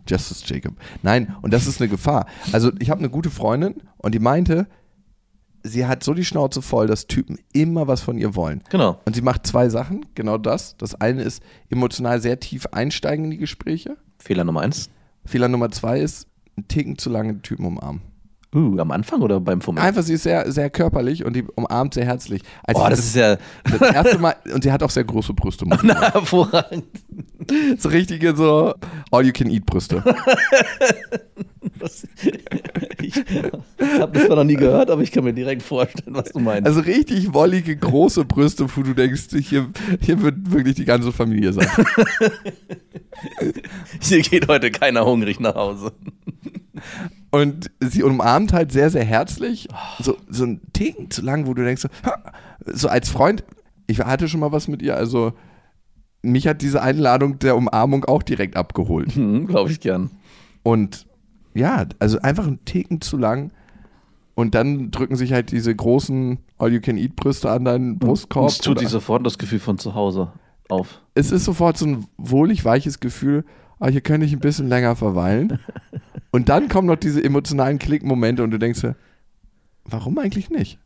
Justice Jacob. Nein, und das ist eine Gefahr. Also ich habe eine gute Freundin und die meinte, sie hat so die Schnauze voll, dass Typen immer was von ihr wollen. genau. Und sie macht zwei Sachen, genau das. Das eine ist emotional sehr tief einsteigen in die Gespräche. Fehler Nummer eins. Fehler Nummer zwei ist, einen Ticken zu lange Typen umarmen. Uh, am Anfang oder beim Fummeln? Einfach, sie ist sehr, sehr körperlich und die umarmt sehr herzlich. Als Boah, ich das ist ja das erste Mal, und sie hat auch sehr große Brüste. sagen. hervorragend. so richtige, so All-You-Can-Eat-Brüste. Das- Ich habe das zwar noch nie gehört, aber ich kann mir direkt vorstellen, was du meinst. Also richtig wollige, große Brüste, wo du denkst, hier, hier wird wirklich die ganze Familie sein. Hier geht heute keiner hungrig nach Hause. Und sie umarmt halt sehr, sehr herzlich. So, so ein Ticken zu lang, wo du denkst, so, so als Freund, ich hatte schon mal was mit ihr, also mich hat diese Einladung der Umarmung auch direkt abgeholt. Hm, Glaube ich gern. Und ja, also einfach ein Ticken zu lang. Und dann drücken sich halt diese großen All-You-Can-Eat-Brüste an deinen Brustkorb. Es tut sich sofort das Gefühl von zu Hause auf. es ist sofort so ein wohlig weiches Gefühl, ah, hier könnte ich ein bisschen länger verweilen. Und dann kommen noch diese emotionalen Klickmomente und du denkst warum eigentlich nicht?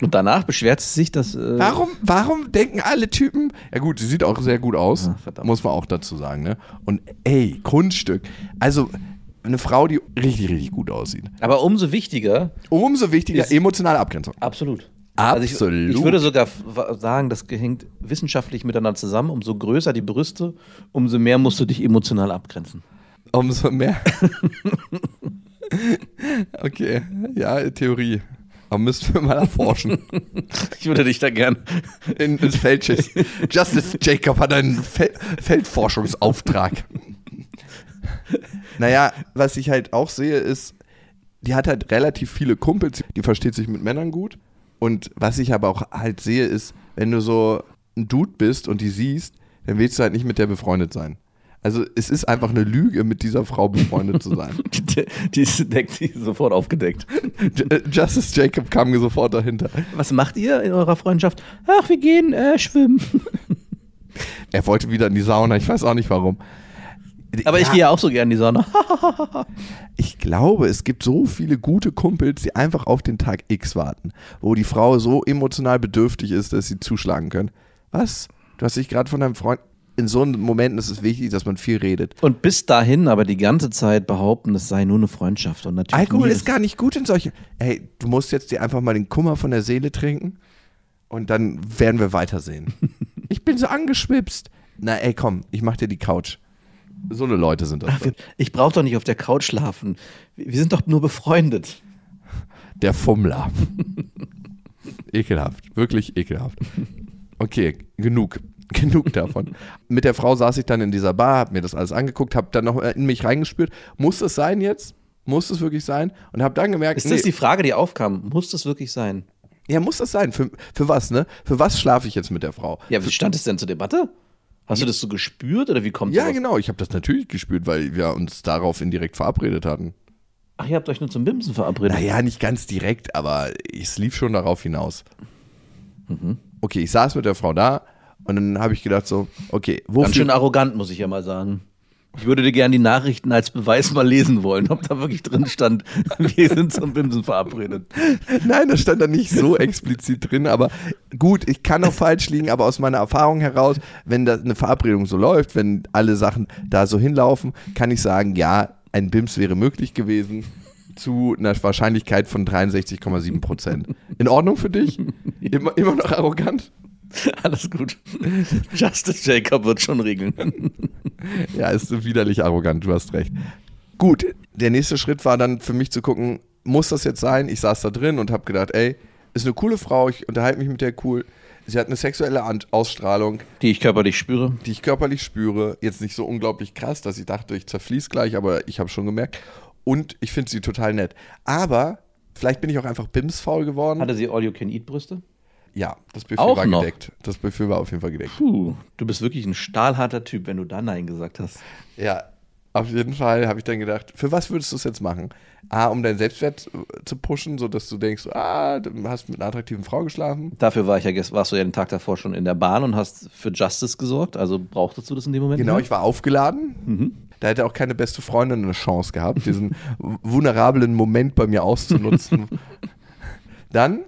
Und danach beschwert sie sich, dass. Äh, Warum, warum denken alle Typen, ja gut, sie sieht auch sehr gut aus, verdammt. muss man auch dazu sagen, ne? Und ey, Kunststück. Also eine Frau, die richtig, richtig gut aussieht. Aber umso wichtiger, Umso wichtiger, emotionale Abgrenzung. absolut. Absolut. Also ich, ich würde sogar sagen, das hängt wissenschaftlich miteinander zusammen. Umso größer die Brüste, umso mehr musst du dich emotional abgrenzen. Umso mehr. okay, ja, Theorie. Aber müssten wir mal erforschen. Ich würde dich da gern. In, ins Feld schießen. Justice Jacob hat einen Fel Feldforschungsauftrag. naja, was ich halt auch sehe, ist, die hat halt relativ viele Kumpels, die versteht sich mit Männern gut. Und was ich aber auch halt sehe, ist, wenn du so ein Dude bist und die siehst, dann willst du halt nicht mit der befreundet sein. Also es ist einfach eine Lüge, mit dieser Frau befreundet zu sein. Die, die ist die ist sofort aufgedeckt. Äh, Justice Jacob kam mir sofort dahinter. Was macht ihr in eurer Freundschaft? Ach, wir gehen äh, schwimmen. Er wollte wieder in die Sauna, ich weiß auch nicht warum. Aber ich Ja, gehe ja auch so gerne in die Sauna. Ich glaube, es gibt so viele gute Kumpels, die einfach auf den Tag X warten, wo die Frau so emotional bedürftig ist, dass sie zuschlagen können. Was? Du hast dich gerade von deinem Freund. In so einem Momenten ist es wichtig, dass man viel redet. Und bis dahin aber die ganze Zeit behaupten, es sei nur eine Freundschaft. Und natürlich Alkohol ist gar nicht gut in solche. Hey, du musst jetzt dir einfach mal den Kummer von der Seele trinken und dann werden wir weitersehen. ich bin so angeschwipst. Na ey, komm, ich mach dir die Couch. So eine Leute sind das. Ach, ich brauche doch nicht auf der Couch schlafen. Wir sind doch nur befreundet. Der Fummler. ekelhaft, wirklich ekelhaft. Okay, genug. Genug davon. Mit der Frau saß ich dann in dieser Bar, hab mir das alles angeguckt, hab dann noch in mich reingespürt. Muss das sein jetzt? Muss es wirklich sein? Und hab dann gemerkt, Ist das nee, die Frage, die aufkam? Muss das wirklich sein? ja, muss das sein? Für, für was, ne? Für was schlafe ich jetzt mit der Frau? Ja, wie stand es denn zur Debatte? Hast du das so gespürt oder wie kommt Ja, sowas? genau. Ich habe das natürlich gespürt, weil wir uns darauf indirekt verabredet hatten. Ach, ihr habt euch nur zum Bimsen verabredet. Naja, nicht ganz direkt, aber es lief schon darauf hinaus. Okay, ich saß mit der Frau da und dann habe ich gedacht so, okay, Ganz wofür... schön arrogant, muss ich ja mal sagen. Ich würde dir gerne die Nachrichten als Beweis mal lesen wollen, ob da wirklich drin stand, wir sind zum Bimsen verabredet. Nein, das stand da nicht so explizit drin, aber gut, ich kann auch falsch liegen, aber aus meiner Erfahrung heraus, wenn da eine Verabredung so läuft, wenn alle Sachen da so hinlaufen, kann ich sagen, ja, ein BIMS wäre möglich gewesen zu einer Wahrscheinlichkeit von 63,7 Prozent. In Ordnung für dich? Immer, immer noch arrogant? Alles gut. Justice Jacob wird schon regeln. Ja, ist so widerlich arrogant, du hast recht. Gut, der nächste Schritt war dann für mich zu gucken, muss das jetzt sein? Ich saß da drin und habe gedacht, ey, ist eine coole Frau, ich unterhalte mich mit der cool. Sie hat eine sexuelle Ausstrahlung, Die ich körperlich spüre. die ich körperlich spüre. Jetzt nicht so unglaublich krass, dass ich dachte, ich zerfließ gleich, aber ich habe schon gemerkt. Und ich finde sie total nett. Aber vielleicht bin ich auch einfach bimsfaul geworden. Hatte sie All-You-Can-Eat-Brüste? Ja, das Buffet Auch war noch? gedeckt. Das Buffet war auf jeden Fall gedeckt. Puh, du bist wirklich ein stahlharter Typ, wenn du da Nein gesagt hast. Ja, auf jeden Fall habe ich dann gedacht, für was würdest du es jetzt machen? A, um deinen Selbstwert äh, zu pushen, sodass du denkst, ah, du hast mit einer attraktiven Frau geschlafen. Dafür war ich ja, gest- warst du ja den Tag davor schon in der Bahn und hast für Justice gesorgt. Also brauchtest du das in dem Moment? Genau, nicht? ich war aufgeladen. Da hätte auch keine beste Freundin eine Chance gehabt, diesen vulnerablen Moment bei mir auszunutzen. dann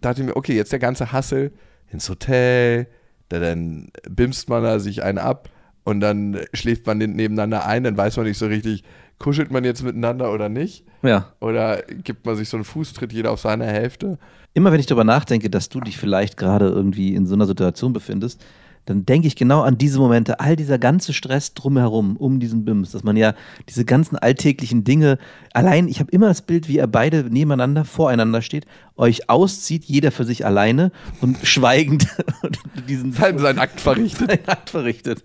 dachte ich mir, okay, jetzt der ganze Hassel ins Hotel, da dann bimst man da sich einen ab und dann schläft man nebeneinander ein, dann weiß man nicht so richtig, kuschelt man jetzt miteinander oder nicht. Ja. Oder gibt man sich so einen Fußtritt jeder auf seiner Hälfte? Immer wenn ich darüber nachdenke, dass du dich vielleicht gerade irgendwie in so einer Situation befindest, dann denke ich genau an diese Momente, all dieser ganze Stress drumherum, um diesen Bims, dass man ja diese ganzen alltäglichen Dinge, allein, ich habe immer das Bild, wie ihr beide nebeneinander, voreinander steht, euch auszieht, jeder für sich alleine und schweigend diesen Sein, sein Akt verrichtet. seinen Akt verrichtet.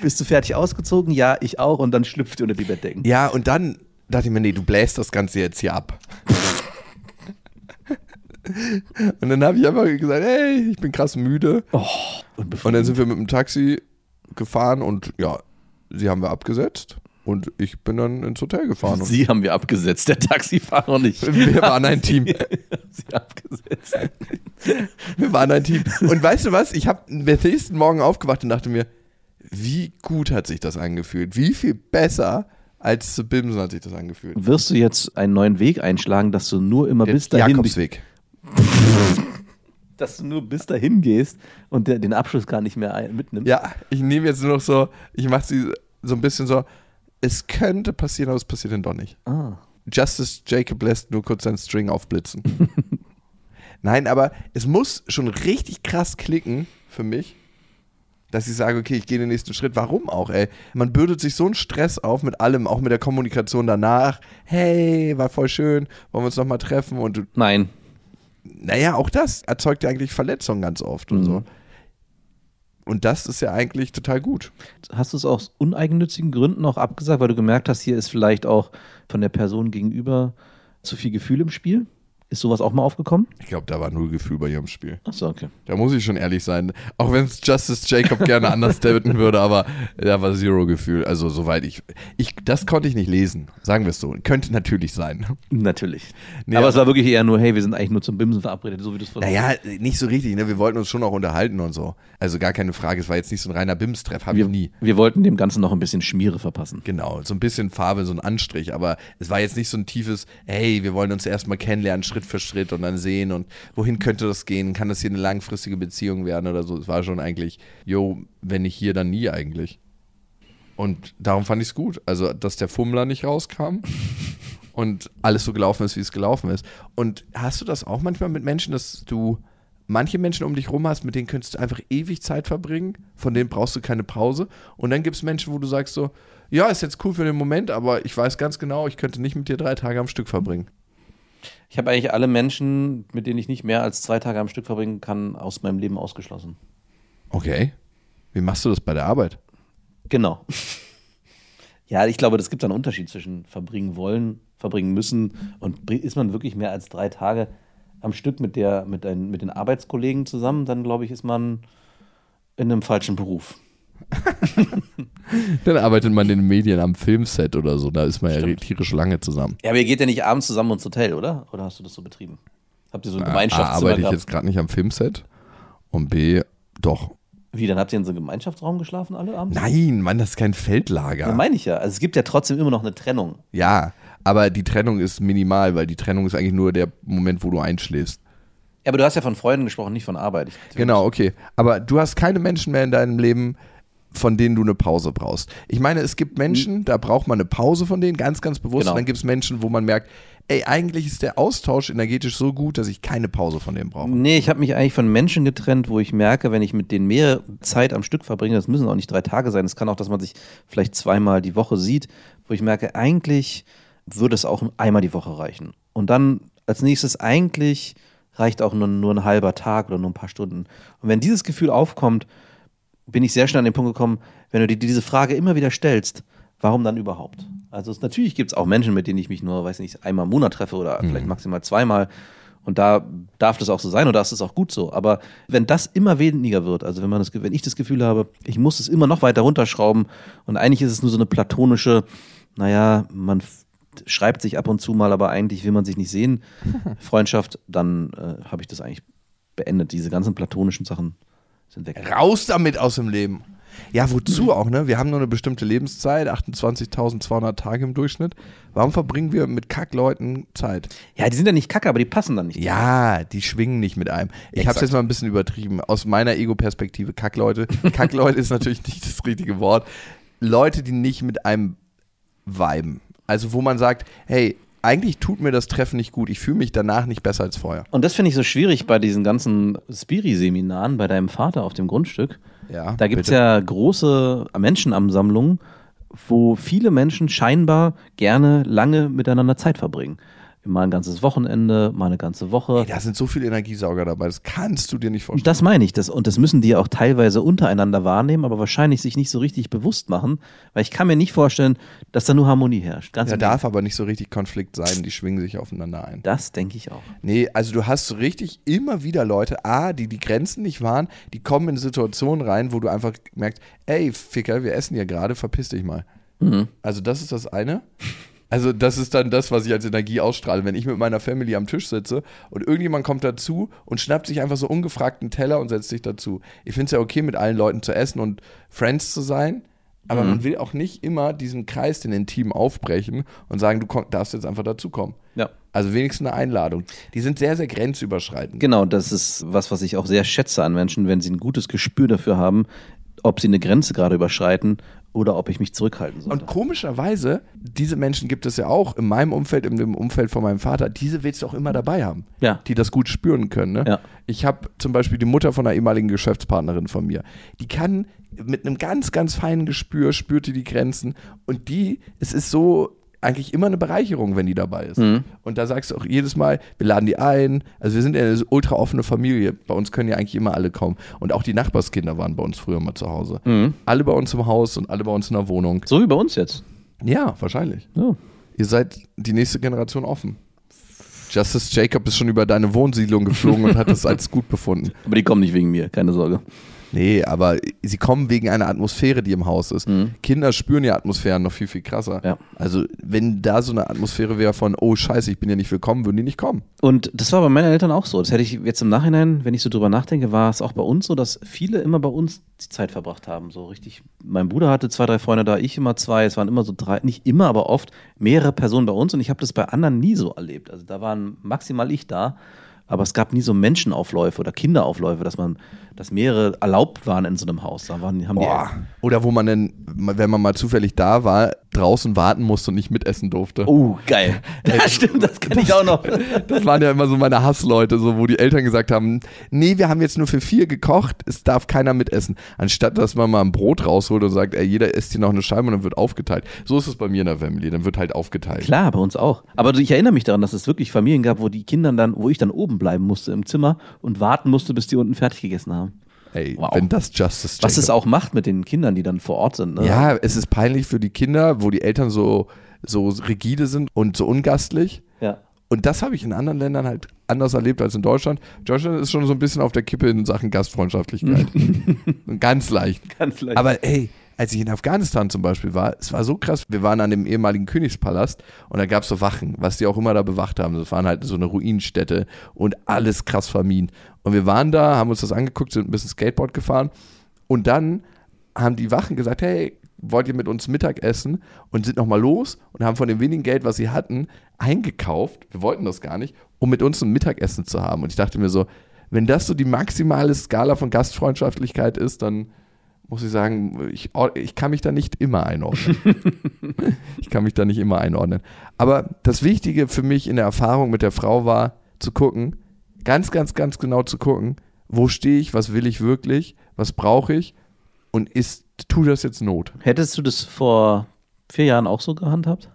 Bist du fertig ausgezogen? Ja, ich auch. Und dann schlüpft ihr unter die Bettdecken. Ja, und dann dachte ich mir, nee, du bläst das Ganze jetzt hier ab. Und dann habe ich einfach gesagt, hey, ich bin krass müde. Und bevor Und dann sind wir mit dem Taxi gefahren und ja, sie haben wir abgesetzt und ich bin dann ins Hotel gefahren. Sie haben wir abgesetzt, der Taxifahrer nicht. wir waren ein Team. Sie abgesetzt. Wir waren ein Team. Und weißt du was? Ich habe am nächsten Morgen aufgewacht und dachte mir, wie gut hat sich das angefühlt? Wie viel besser als zu Bimsen hat sich das angefühlt? Wirst du jetzt einen neuen Weg einschlagen, dass du nur immer bis dahin, Jakobsweg. dass du nur bis dahin gehst und der, den Abschluss gar nicht mehr ein, mitnimmst? Ja, ich nehme jetzt nur noch so, ich mache sie so ein bisschen so, es könnte passieren, aber es passiert dann doch nicht. Ah. Justice Jacob lässt nur kurz seinen String aufblitzen. Nein, aber es muss schon richtig krass klicken für mich, dass ich sage, okay, ich gehe den nächsten Schritt. Warum auch, ey? Man bürdet sich so einen Stress auf mit allem, auch mit der Kommunikation danach. Hey, war voll schön, wollen wir uns nochmal treffen? Und du, Nein. Naja, auch das erzeugt ja eigentlich Verletzungen ganz oft und Mhm. so. Und das ist ja eigentlich total gut. Hast du es aus uneigennützigen Gründen auch abgesagt, weil du gemerkt hast, hier ist vielleicht auch von der Person gegenüber zu viel Gefühl im Spiel? Ist sowas auch mal aufgekommen? Ich glaube, da war null Gefühl bei ihrem Spiel. Achso, okay. Da muss ich schon ehrlich sein. Auch wenn es Justice Jacob gerne anders deuten würde, aber da war zero Gefühl. Also soweit ich, ich, das konnte ich nicht lesen. Sagen wir es so. Könnte natürlich sein. Natürlich. Nee, aber aber- es war wirklich eher nur, hey, wir sind eigentlich nur zum Bimsen verabredet, so wie du es. Naja, nicht so richtig. Ne? Wir wollten uns schon auch unterhalten und so. Also gar keine Frage. Es war jetzt nicht so ein reiner Bims-Treff. Habe ich wir, nie. wir wollten dem Ganzen noch ein bisschen Schmiere verpassen. Genau, so ein bisschen Farbe, so ein Anstrich, aber es war jetzt nicht so ein tiefes, hey, wir wollen uns erstmal kennenlernen, Schritt für Schritt und dann sehen und wohin könnte das gehen? Kann das hier eine langfristige Beziehung werden oder so? Es war schon eigentlich, jo, wenn nicht hier, dann nie eigentlich. Und darum fand ich es gut. Also, dass der Fummler nicht rauskam und alles so gelaufen ist, wie es gelaufen ist. Und hast du das auch manchmal mit Menschen, dass du manche Menschen um dich rum hast, mit denen könntest du einfach ewig Zeit verbringen, von denen brauchst du keine Pause. Und dann gibt es Menschen, wo du sagst so, ja, ist jetzt cool für den Moment, aber ich weiß ganz genau, ich könnte nicht mit dir drei Tage am Stück verbringen. Ich habe eigentlich alle Menschen, mit denen ich nicht mehr als zwei Tage am Stück verbringen kann, aus meinem Leben ausgeschlossen. Okay. Wie machst du das bei der Arbeit? Genau. Ja, ich glaube, das gibt einen Unterschied zwischen verbringen wollen, verbringen müssen und ist man wirklich mehr als drei Tage am Stück mit, der, mit, ein, mit den Arbeitskollegen zusammen, dann glaube ich, ist man in einem falschen Beruf. Dann arbeitet man in den Medien am Filmset oder so, da ist man ja tierisch lange zusammen. Ja, aber ihr geht ja nicht abends zusammen ins Hotel, oder? Oder hast du das so betrieben? Habt ihr so ein A, Gemeinschaftszimmer Ah, arbeite ich gehabt? jetzt gerade nicht am Filmset und B, doch. Wie, dann habt ihr in so einem Gemeinschaftsraum geschlafen alle abends? Nein, Mann, das ist kein Feldlager. Ja, meine ich ja. Also es gibt ja trotzdem immer noch eine Trennung. Ja, aber die Trennung ist minimal, weil die Trennung ist eigentlich nur der Moment, wo du einschläfst. Ja, aber du hast ja von Freunden gesprochen, nicht von Arbeit. Genau, okay. Aber du hast keine Menschen mehr in deinem Leben, von denen du eine Pause brauchst. Ich meine, es gibt Menschen, da braucht man eine Pause von denen, ganz, ganz bewusst. Genau. Und dann gibt es Menschen, wo man merkt, ey, eigentlich ist der Austausch energetisch so gut, dass ich keine Pause von denen brauche. Nee, ich habe mich eigentlich von Menschen getrennt, wo ich merke, wenn ich mit denen mehr Zeit am Stück verbringe, das müssen auch nicht drei Tage sein, es kann auch, dass man sich vielleicht zweimal die Woche sieht, wo ich merke, eigentlich würde es auch einmal die Woche reichen. Und dann als nächstes eigentlich reicht auch nur, nur ein halber Tag oder nur ein paar Stunden. Und wenn dieses Gefühl aufkommt, bin ich sehr schnell an den Punkt gekommen, wenn du dir diese Frage immer wieder stellst, warum dann überhaupt? Also es, natürlich gibt es auch Menschen, mit denen ich mich nur, weiß nicht, einmal im Monat treffe oder vielleicht maximal zweimal. Und da darf das auch so sein oder ist es auch gut so. Aber wenn das immer weniger wird, also wenn man das, wenn ich das Gefühl habe, ich muss es immer noch weiter runterschrauben und eigentlich ist es nur so eine platonische, naja, man schreibt sich ab und zu mal, aber eigentlich will man sich nicht sehen, Freundschaft, dann äh, habe ich das eigentlich beendet. Diese ganzen platonischen Sachen sind weg. Raus damit aus dem Leben. Ja, wozu auch, ne? Wir haben nur eine bestimmte Lebenszeit, 28.200 Tage im Durchschnitt. Warum verbringen wir mit Kackleuten Zeit? Ja, die sind ja nicht kacke, aber die passen dann nicht. Ja, die schwingen nicht mit einem. Ich habe Exakt. jetzt mal ein bisschen übertrieben. Aus meiner Ego-Perspektive, Kackleute. Kackleute ist natürlich nicht das richtige Wort. Leute, die nicht mit einem viben. Also wo man sagt, hey, eigentlich tut mir das Treffen nicht gut. Ich fühle mich danach nicht besser als vorher. Und das finde ich so schwierig bei diesen ganzen Spiri-Seminaren bei deinem Vater auf dem Grundstück. Ja, Da gibt es ja große Menschenansammlungen, wo viele Menschen scheinbar gerne lange miteinander Zeit verbringen. Mal ein ganzes Wochenende, mal eine ganze Woche. Ey, da sind so viele Energiesauger dabei. Das kannst du dir nicht vorstellen. Das meine ich. Das, und das müssen die ja auch teilweise untereinander wahrnehmen, aber wahrscheinlich sich nicht so richtig bewusst machen, weil ich kann mir nicht vorstellen, dass da nur Harmonie herrscht. Ganz Da darf aber nicht so richtig Konflikt sein. Die schwingen sich aufeinander ein. Das denke ich auch. Nee, also du hast so richtig immer wieder Leute, A, die die Grenzen nicht wahren, die kommen in Situationen rein, wo du einfach merkst, ey, Ficker, wir essen hier gerade, verpiss dich mal. Also das ist das eine. Also das ist dann das, was ich als Energie ausstrahle. Wenn ich mit meiner Family am Tisch sitze und irgendjemand kommt dazu und schnappt sich einfach so ungefragt einen Teller und setzt sich dazu. Ich finde es ja okay, mit allen Leuten zu essen und Friends zu sein, aber man will auch nicht immer diesen Kreis, den Intim aufbrechen und sagen, du komm, darfst jetzt einfach dazukommen. Ja. Also wenigstens eine Einladung. Die sind sehr, sehr grenzüberschreitend. Genau, das ist was, was ich auch sehr schätze an Menschen, wenn sie ein gutes Gespür dafür haben, ob sie eine Grenze gerade überschreiten oder ob ich mich zurückhalten sollte. Und komischerweise, diese Menschen gibt es ja auch in meinem Umfeld, in dem Umfeld von meinem Vater, diese willst du auch immer dabei haben, Ja. die das gut spüren können. Ne? Ja. Ich habe zum Beispiel die Mutter von einer ehemaligen Geschäftspartnerin von mir, die kann mit einem ganz, ganz feinen Gespür, spürt die die Grenzen und die, es ist so eigentlich immer eine Bereicherung, wenn die dabei ist. Mhm. Und da sagst du auch jedes Mal, wir laden die ein. Also wir sind ja eine ultra offene Familie. Bei uns können ja eigentlich immer alle kommen. Und auch die Nachbarskinder waren bei uns früher mal zu Hause. Mhm. Alle bei uns im Haus und alle bei uns in der Wohnung. so wie bei uns jetzt. Ja, wahrscheinlich. Ja. Ihr seid die nächste Generation offen. Justice Jacob ist schon über deine Wohnsiedlung geflogen und hat es als gut befunden. Aber die kommen nicht wegen mir, keine Sorge. Nee, aber sie kommen wegen einer Atmosphäre, die im Haus ist. Kinder spüren ja Atmosphären noch viel, viel krasser. Ja. Also, wenn da so eine Atmosphäre wäre von, oh Scheiße, ich bin ja nicht willkommen, würden die nicht kommen. Und das war bei meinen Eltern auch so. Das hätte ich jetzt im Nachhinein, wenn ich so drüber nachdenke, war es auch bei uns so, dass viele immer bei uns die Zeit verbracht haben. So richtig. Mein Bruder hatte zwei, drei Freunde da, ich immer zwei. Es waren immer so drei, nicht immer, aber oft mehrere Personen bei uns. Und ich habe das bei anderen nie so erlebt. Also da waren maximal ich da. Aber es gab nie so Menschenaufläufe oder Kinderaufläufe, dass man, dass mehrere erlaubt waren in so einem Haus. Da waren, haben Boah. Oder wo man dann, wenn man mal zufällig da war, draußen warten musste und nicht mitessen durfte. die. Oh, geil. Ja, stimmt, das kenne ich auch noch. Das waren ja immer so meine Hassleute, so wo die Eltern gesagt haben, nee, wir haben jetzt nur für vier gekocht, es darf keiner mitessen. Anstatt, dass man mal ein Brot rausholt und sagt, ey, jeder isst hier noch eine Scheibe und dann wird aufgeteilt. So ist es bei mir in der Family, dann wird halt aufgeteilt. Klar, bei uns auch. Aber ich erinnere mich daran, dass es wirklich Familien gab, wo die Kinder dann, wo ich dann oben bleiben musste im Zimmer und warten musste, bis die unten fertig gegessen haben. Ey, Wow. wenn das Justice Was Jacob- es auch macht mit den Kindern, die dann vor Ort sind. Ne? Ja, es ist peinlich für die Kinder, wo die Eltern so, so rigide sind und so ungastlich. ja. Und das habe ich in anderen Ländern halt anders erlebt als in Deutschland. Deutschland ist schon so ein bisschen auf der Kippe in Sachen Gastfreundschaftlichkeit. Ganz leicht. Ganz leicht. Aber ey, als ich in Afghanistan zum Beispiel war, es war so krass. Wir waren an dem ehemaligen Königspalast und da gab es so Wachen, was die auch immer da bewacht haben. Das waren halt so eine Ruinenstätte und alles krass vermien. Und wir waren da, haben uns das angeguckt, sind ein bisschen Skateboard gefahren und dann haben die Wachen gesagt, hey, wollt ihr mit uns Mittag essen? Und sind nochmal los und haben von dem wenigen Geld, was sie hatten, eingekauft. Wir wollten das gar nicht, um mit uns ein Mittagessen zu haben. Und ich dachte mir so, wenn das so die maximale Skala von Gastfreundschaftlichkeit ist, dann muss ich sagen, ich, ich kann mich da nicht immer einordnen. ich kann mich da nicht immer einordnen. Aber das Wichtige für mich in der Erfahrung mit der Frau war, zu gucken, ganz, ganz, ganz genau zu gucken, wo stehe ich, was will ich wirklich, was brauche ich und ist, tut das jetzt Not? Hättest du das vor vier Jahren auch so gehandhabt?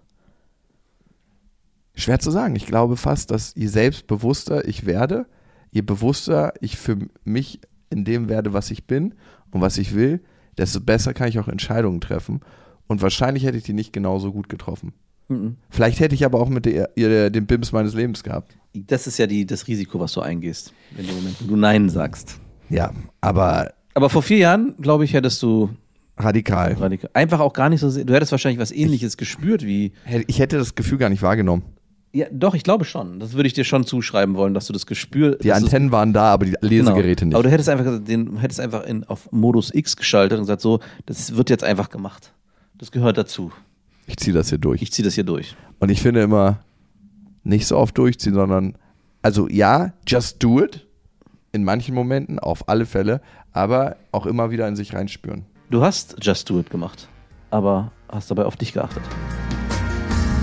Schwer zu sagen. Ich glaube fast, dass je selbstbewusster ich werde, je bewusster ich für mich in dem werde, was ich bin und was ich will, desto besser kann ich auch Entscheidungen treffen. Und wahrscheinlich hätte ich die nicht genauso gut getroffen. Vielleicht hätte ich aber auch mit der, den Bims meines Lebens gehabt. Das ist ja die, das Risiko, was du eingehst, in dem Moment, wo du Nein sagst. Ja, aber Aber vor vier Jahren, glaube ich, hättest du radikal. radikal, einfach auch gar nicht so sehr, du hättest wahrscheinlich was ähnliches gespürt wie, Ich hätte das Gefühl gar nicht wahrgenommen. Ja, doch, ich glaube schon. Das würde ich dir schon zuschreiben wollen, dass du das Gespür, Die Antennen waren da, aber die Lesegeräte genau. Aber nicht. du hättest einfach, den, hättest einfach in, auf Modus X geschaltet und gesagt, so, das wird jetzt einfach gemacht. Das gehört dazu. Ich ziehe das hier durch. Ich ziehe das hier durch. Und ich finde immer, nicht so oft durchziehen, sondern, also ja, just do it. In manchen Momenten, auf alle Fälle, aber auch immer wieder in sich reinspüren. Du hast Just Do It gemacht, aber hast dabei auf dich geachtet.